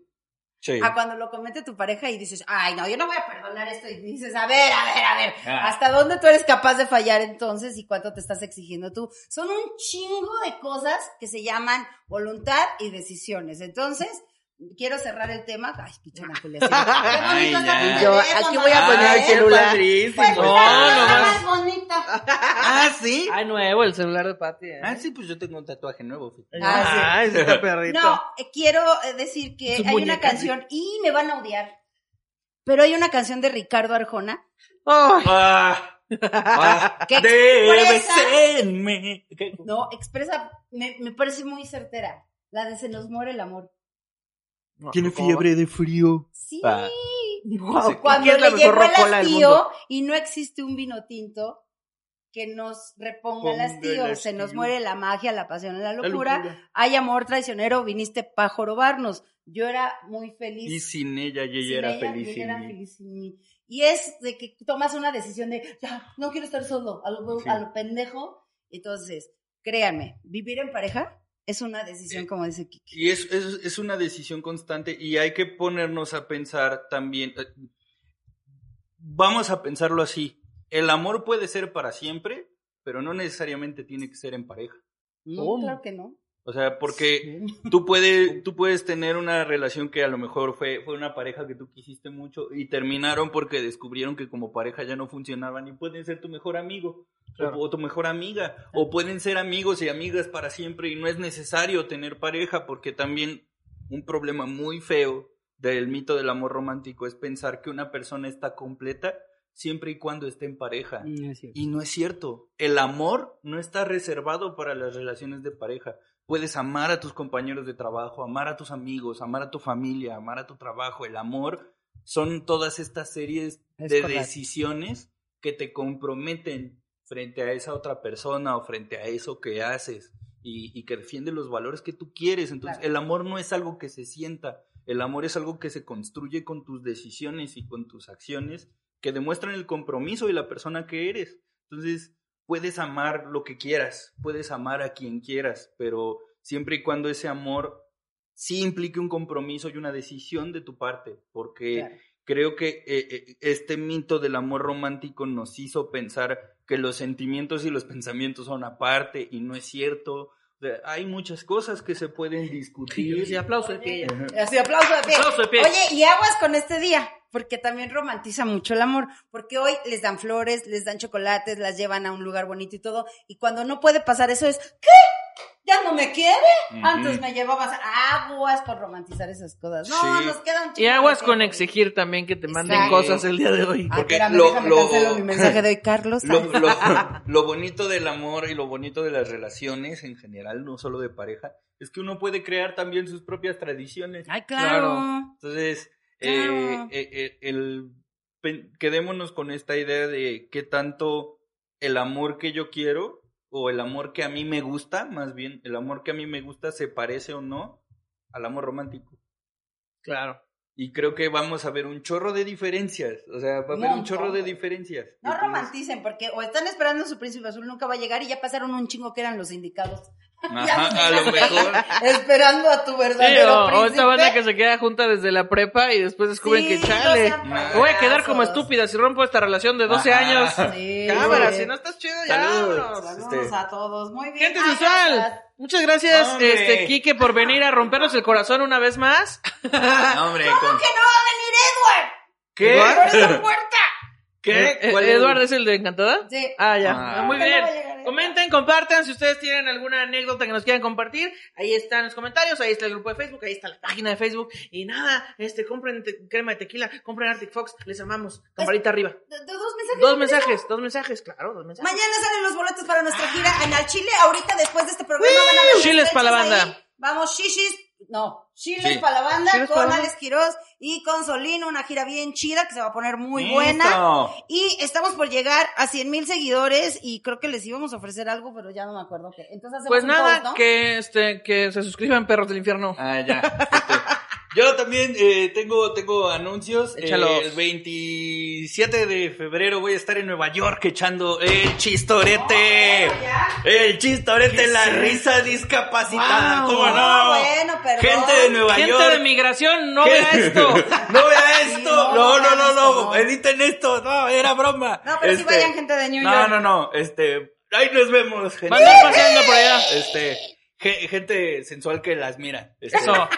Speaker 4: Sí.
Speaker 3: a cuando lo comete tu pareja y dices, ay, no, yo no voy a perdonar esto, y dices, a ver, a ver, a ver,
Speaker 4: Ah.
Speaker 3: ¿hasta dónde tú eres capaz de fallar entonces y cuánto te estás exigiendo tú? Son un chingo de cosas que se llaman voluntad y decisiones. Entonces, quiero cerrar el tema. Ay, pichona Julia. sí. Qué *laughs*
Speaker 4: Ay, ya.
Speaker 2: yo, aquí voy a poner el celular.
Speaker 3: Pues,
Speaker 2: No,
Speaker 3: está
Speaker 2: no
Speaker 3: más bonito.
Speaker 4: Ah, sí.
Speaker 2: Ay, nuevo el celular de Patty. ¿eh?
Speaker 4: Ah, sí, pues yo tengo un tatuaje nuevo. fíjate.
Speaker 3: Ah,
Speaker 2: Ay, sí está perrito.
Speaker 3: No, eh, quiero eh, decir que
Speaker 2: Su
Speaker 3: hay una canción, y me van a odiar, pero hay una canción de Ricardo Arjona
Speaker 2: Ay,
Speaker 4: Ah, ah, *laughs*
Speaker 3: ¿Qué
Speaker 4: debe
Speaker 3: expresa?
Speaker 4: serme. ¿Qué?
Speaker 3: No, expresa, me, me parece muy certera. La de Se nos muere el amor.
Speaker 2: No,
Speaker 4: Tiene fiebre de frío.
Speaker 3: Sí.
Speaker 4: Ah.
Speaker 2: Guau,
Speaker 3: Cuando
Speaker 2: ¿quién es la
Speaker 3: le llegó el hastío y no existe un vino tinto que nos reponga el hastío. Se nos muere la magia, la pasión la
Speaker 4: La
Speaker 3: locura.
Speaker 4: locura.
Speaker 3: Hay amor traicionero, viniste para jorobarnos. Yo era muy feliz.
Speaker 4: Y sin ella, y ella
Speaker 3: sin
Speaker 4: era
Speaker 3: ella,
Speaker 4: feliz
Speaker 3: y ella
Speaker 4: sin
Speaker 3: era
Speaker 4: mí.
Speaker 3: feliz sin mí. Y es de que tomas una decisión de, ya, no quiero estar solo, a lo,
Speaker 4: Sí.
Speaker 3: a lo pendejo. Entonces, créanme, vivir en pareja es una decisión, como dice Kiki.
Speaker 4: Y es, es, es una decisión constante y hay que ponernos a pensar también. eh, Vamos a pensarlo así. El amor puede ser para siempre, pero no necesariamente tiene que ser en pareja.
Speaker 3: No,
Speaker 2: ¿Cómo?
Speaker 3: claro que no.
Speaker 4: O sea, porque *laughs* tú puedes, tú puedes tener una relación que a lo mejor fue, fue una pareja que tú quisiste mucho y terminaron porque descubrieron que como pareja ya no funcionaban y pueden ser tu mejor amigo
Speaker 2: Claro.
Speaker 4: o, o tu mejor amiga o pueden ser amigos y amigas para siempre y no es necesario tener pareja porque también un problema muy feo del mito del amor romántico es pensar que una persona está completa siempre y cuando esté en pareja. Y no es cierto. El amor no está reservado para las relaciones de pareja. Puedes amar a tus compañeros de trabajo, amar a tus amigos, amar a tu familia, amar a tu trabajo. El amor son todas estas series
Speaker 3: Es
Speaker 4: de
Speaker 3: correcto.
Speaker 4: decisiones que te comprometen frente a esa otra persona o frente a eso que haces y, y que defiende los valores que tú quieres. Entonces,
Speaker 3: Claro.
Speaker 4: el amor no es algo que se sienta. El amor es algo que se construye con tus decisiones y con tus acciones que demuestran el compromiso y la persona que eres. Entonces, puedes amar lo que quieras, puedes amar a quien quieras, pero siempre y cuando ese amor sí implique un compromiso y una decisión de tu parte, porque
Speaker 3: Claro.
Speaker 4: creo que eh, eh, este mito del amor romántico nos hizo pensar que los sentimientos y los *laughs* pensamientos son aparte y no es cierto. Hay muchas cosas que se pueden discutir.
Speaker 2: Sí, aplauso de pie.
Speaker 3: Así, aplauso de pie.
Speaker 2: Aplauso de pie.
Speaker 3: Oye, y aguas con este día, porque también romantiza mucho el amor, porque hoy les dan flores, les dan chocolates, las llevan a un lugar bonito y todo, y cuando no puede pasar eso es, ¿qué? ¿Ya no me quiere? Antes me llevabas aguas con romantizar esas cosas. No,
Speaker 4: Sí.
Speaker 3: nos queda un
Speaker 2: Y aguas con exigir también que te manden
Speaker 3: Exacto.
Speaker 2: cosas el día de hoy.
Speaker 3: Ah,
Speaker 4: Porque
Speaker 3: espérame,
Speaker 4: lo- lo-
Speaker 3: cancelo mi mensaje *laughs* de hoy, Carlos.
Speaker 4: Lo, lo- lo bonito del amor y lo bonito de las relaciones en general, no solo de pareja, es que uno puede crear también sus propias tradiciones.
Speaker 3: Ay, claro.
Speaker 4: Entonces,
Speaker 3: Claro.
Speaker 4: eh, eh, eh, el, quedémonos con esta idea de qué tanto el amor que yo quiero o el amor que a mí me gusta, más bien, el amor que a mí me gusta se parece o no al amor romántico.
Speaker 2: Claro.
Speaker 4: Y creo que vamos a ver un chorro de diferencias. O sea, va a haber un chorro de diferencias.
Speaker 3: No
Speaker 4: Entonces,
Speaker 3: romanticen, porque o están esperando su príncipe azul, nunca va a llegar y ya pasaron un chingo que eran los indicados.
Speaker 4: Ajá, a lo mejor. *laughs*
Speaker 3: Esperando a tu
Speaker 2: Sí,
Speaker 3: verdadero
Speaker 2: o, o esta banda que se queda junta desde la prepa y después descubren
Speaker 3: Sí,
Speaker 2: que
Speaker 3: no
Speaker 2: chale.
Speaker 3: sean
Speaker 2: Voy a quedar como estúpida si rompo esta relación de 12
Speaker 4: Ajá.
Speaker 2: años.
Speaker 3: Sí.
Speaker 2: Cámara, si no estás chido ya. Vámonos.
Speaker 3: Saludos
Speaker 4: Este-
Speaker 3: a todos. Muy bien.
Speaker 2: Gente sensual, muchas gracias,
Speaker 4: Hombre.
Speaker 2: este, Kike, por venir a rompernos el corazón una vez más. *laughs*
Speaker 4: No, hombre,
Speaker 3: ¿Cómo
Speaker 4: con-
Speaker 3: que no va a venir Edward?
Speaker 4: ¿Qué?
Speaker 3: ¡Por esa puerta!
Speaker 4: ¿Qué?
Speaker 2: Eh,
Speaker 4: ¿Cuál
Speaker 2: eh,
Speaker 4: es?
Speaker 2: ¿Eduardo es el de Encantada?
Speaker 3: Sí.
Speaker 2: Ah, ya.
Speaker 4: Ah.
Speaker 2: Ah, Muy
Speaker 3: ¿Cómo que
Speaker 2: bien. Comenten, compartan si ustedes tienen alguna anécdota que nos quieran compartir. Ahí están los comentarios, ahí está el grupo de Facebook, ahí está la página de Facebook. Y nada, este, compren crema de tequila, compren Arctic Fox, les amamos. Campanita arriba.
Speaker 3: ¿De- de ¿Dos mensajes?
Speaker 2: Dos mensajes, dos mensajes, claro, dos mensajes.
Speaker 3: Mañana salen los boletos para nuestra gira en Al Chile. Ahorita, después de este programa, van a ver
Speaker 2: Chiles pa' la banda.
Speaker 3: ahí. Vamos, shishis. No, chiles
Speaker 4: Sí.
Speaker 3: para la banda
Speaker 2: Chiles
Speaker 3: con. Alex Quiroz y con Solino. Una gira bien chida que se va a poner muy
Speaker 4: Listo.
Speaker 3: buena. Y estamos por llegar a 100 mil seguidores y creo que les íbamos a ofrecer algo, pero ya no me acuerdo qué. Entonces hacemos
Speaker 2: Pues nada,
Speaker 3: post, ¿no?
Speaker 2: que este, que se suscriban perros del infierno.
Speaker 4: Ah, ya. *laughs* Yo también eh, tengo, tengo anuncios. Eh, el 27 de febrero voy a estar en Nueva York echando el chistorete.
Speaker 3: Oh.
Speaker 4: El chistorete, la risa discapacitada.
Speaker 2: Wow.
Speaker 4: ¿Cómo no?
Speaker 3: No, bueno, perdón.
Speaker 4: Gente de Nueva
Speaker 2: Gente
Speaker 4: York.
Speaker 2: de migración, no
Speaker 4: ¿Qué?
Speaker 2: vea esto. *laughs*
Speaker 4: no vea esto.
Speaker 3: no,
Speaker 4: No, no, no, no.
Speaker 3: no.
Speaker 4: Editen esto. No, era broma.
Speaker 3: No, pero sí
Speaker 4: Este,
Speaker 3: vayan gente de New
Speaker 4: No,
Speaker 3: York.
Speaker 4: no, no. Este, ahí nos vemos, gente.
Speaker 2: Van a paseando por allá.
Speaker 4: Este, ge- gente sensual que las mira. Este,
Speaker 2: Eso.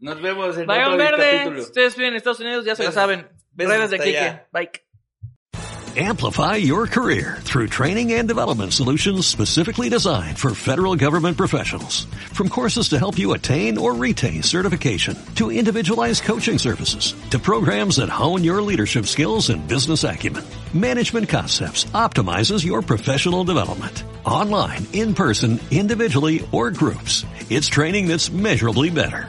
Speaker 4: Nos vemos en
Speaker 2: Vayan
Speaker 4: otro
Speaker 2: verde.
Speaker 4: capítulo.
Speaker 2: Ustedes viven en Estados Unidos, ya se la
Speaker 4: Besos.
Speaker 2: saben. Redes de Kike. Bye.
Speaker 6: Amplify your career through training and development solutions specifically designed for federal government professionals. From courses to help you attain or retain certification, to individualized coaching services, to programs that hone your leadership skills and business acumen, Management Concepts optimizes your professional development. Online, in person, individually, or groups. It's training that's measurably better.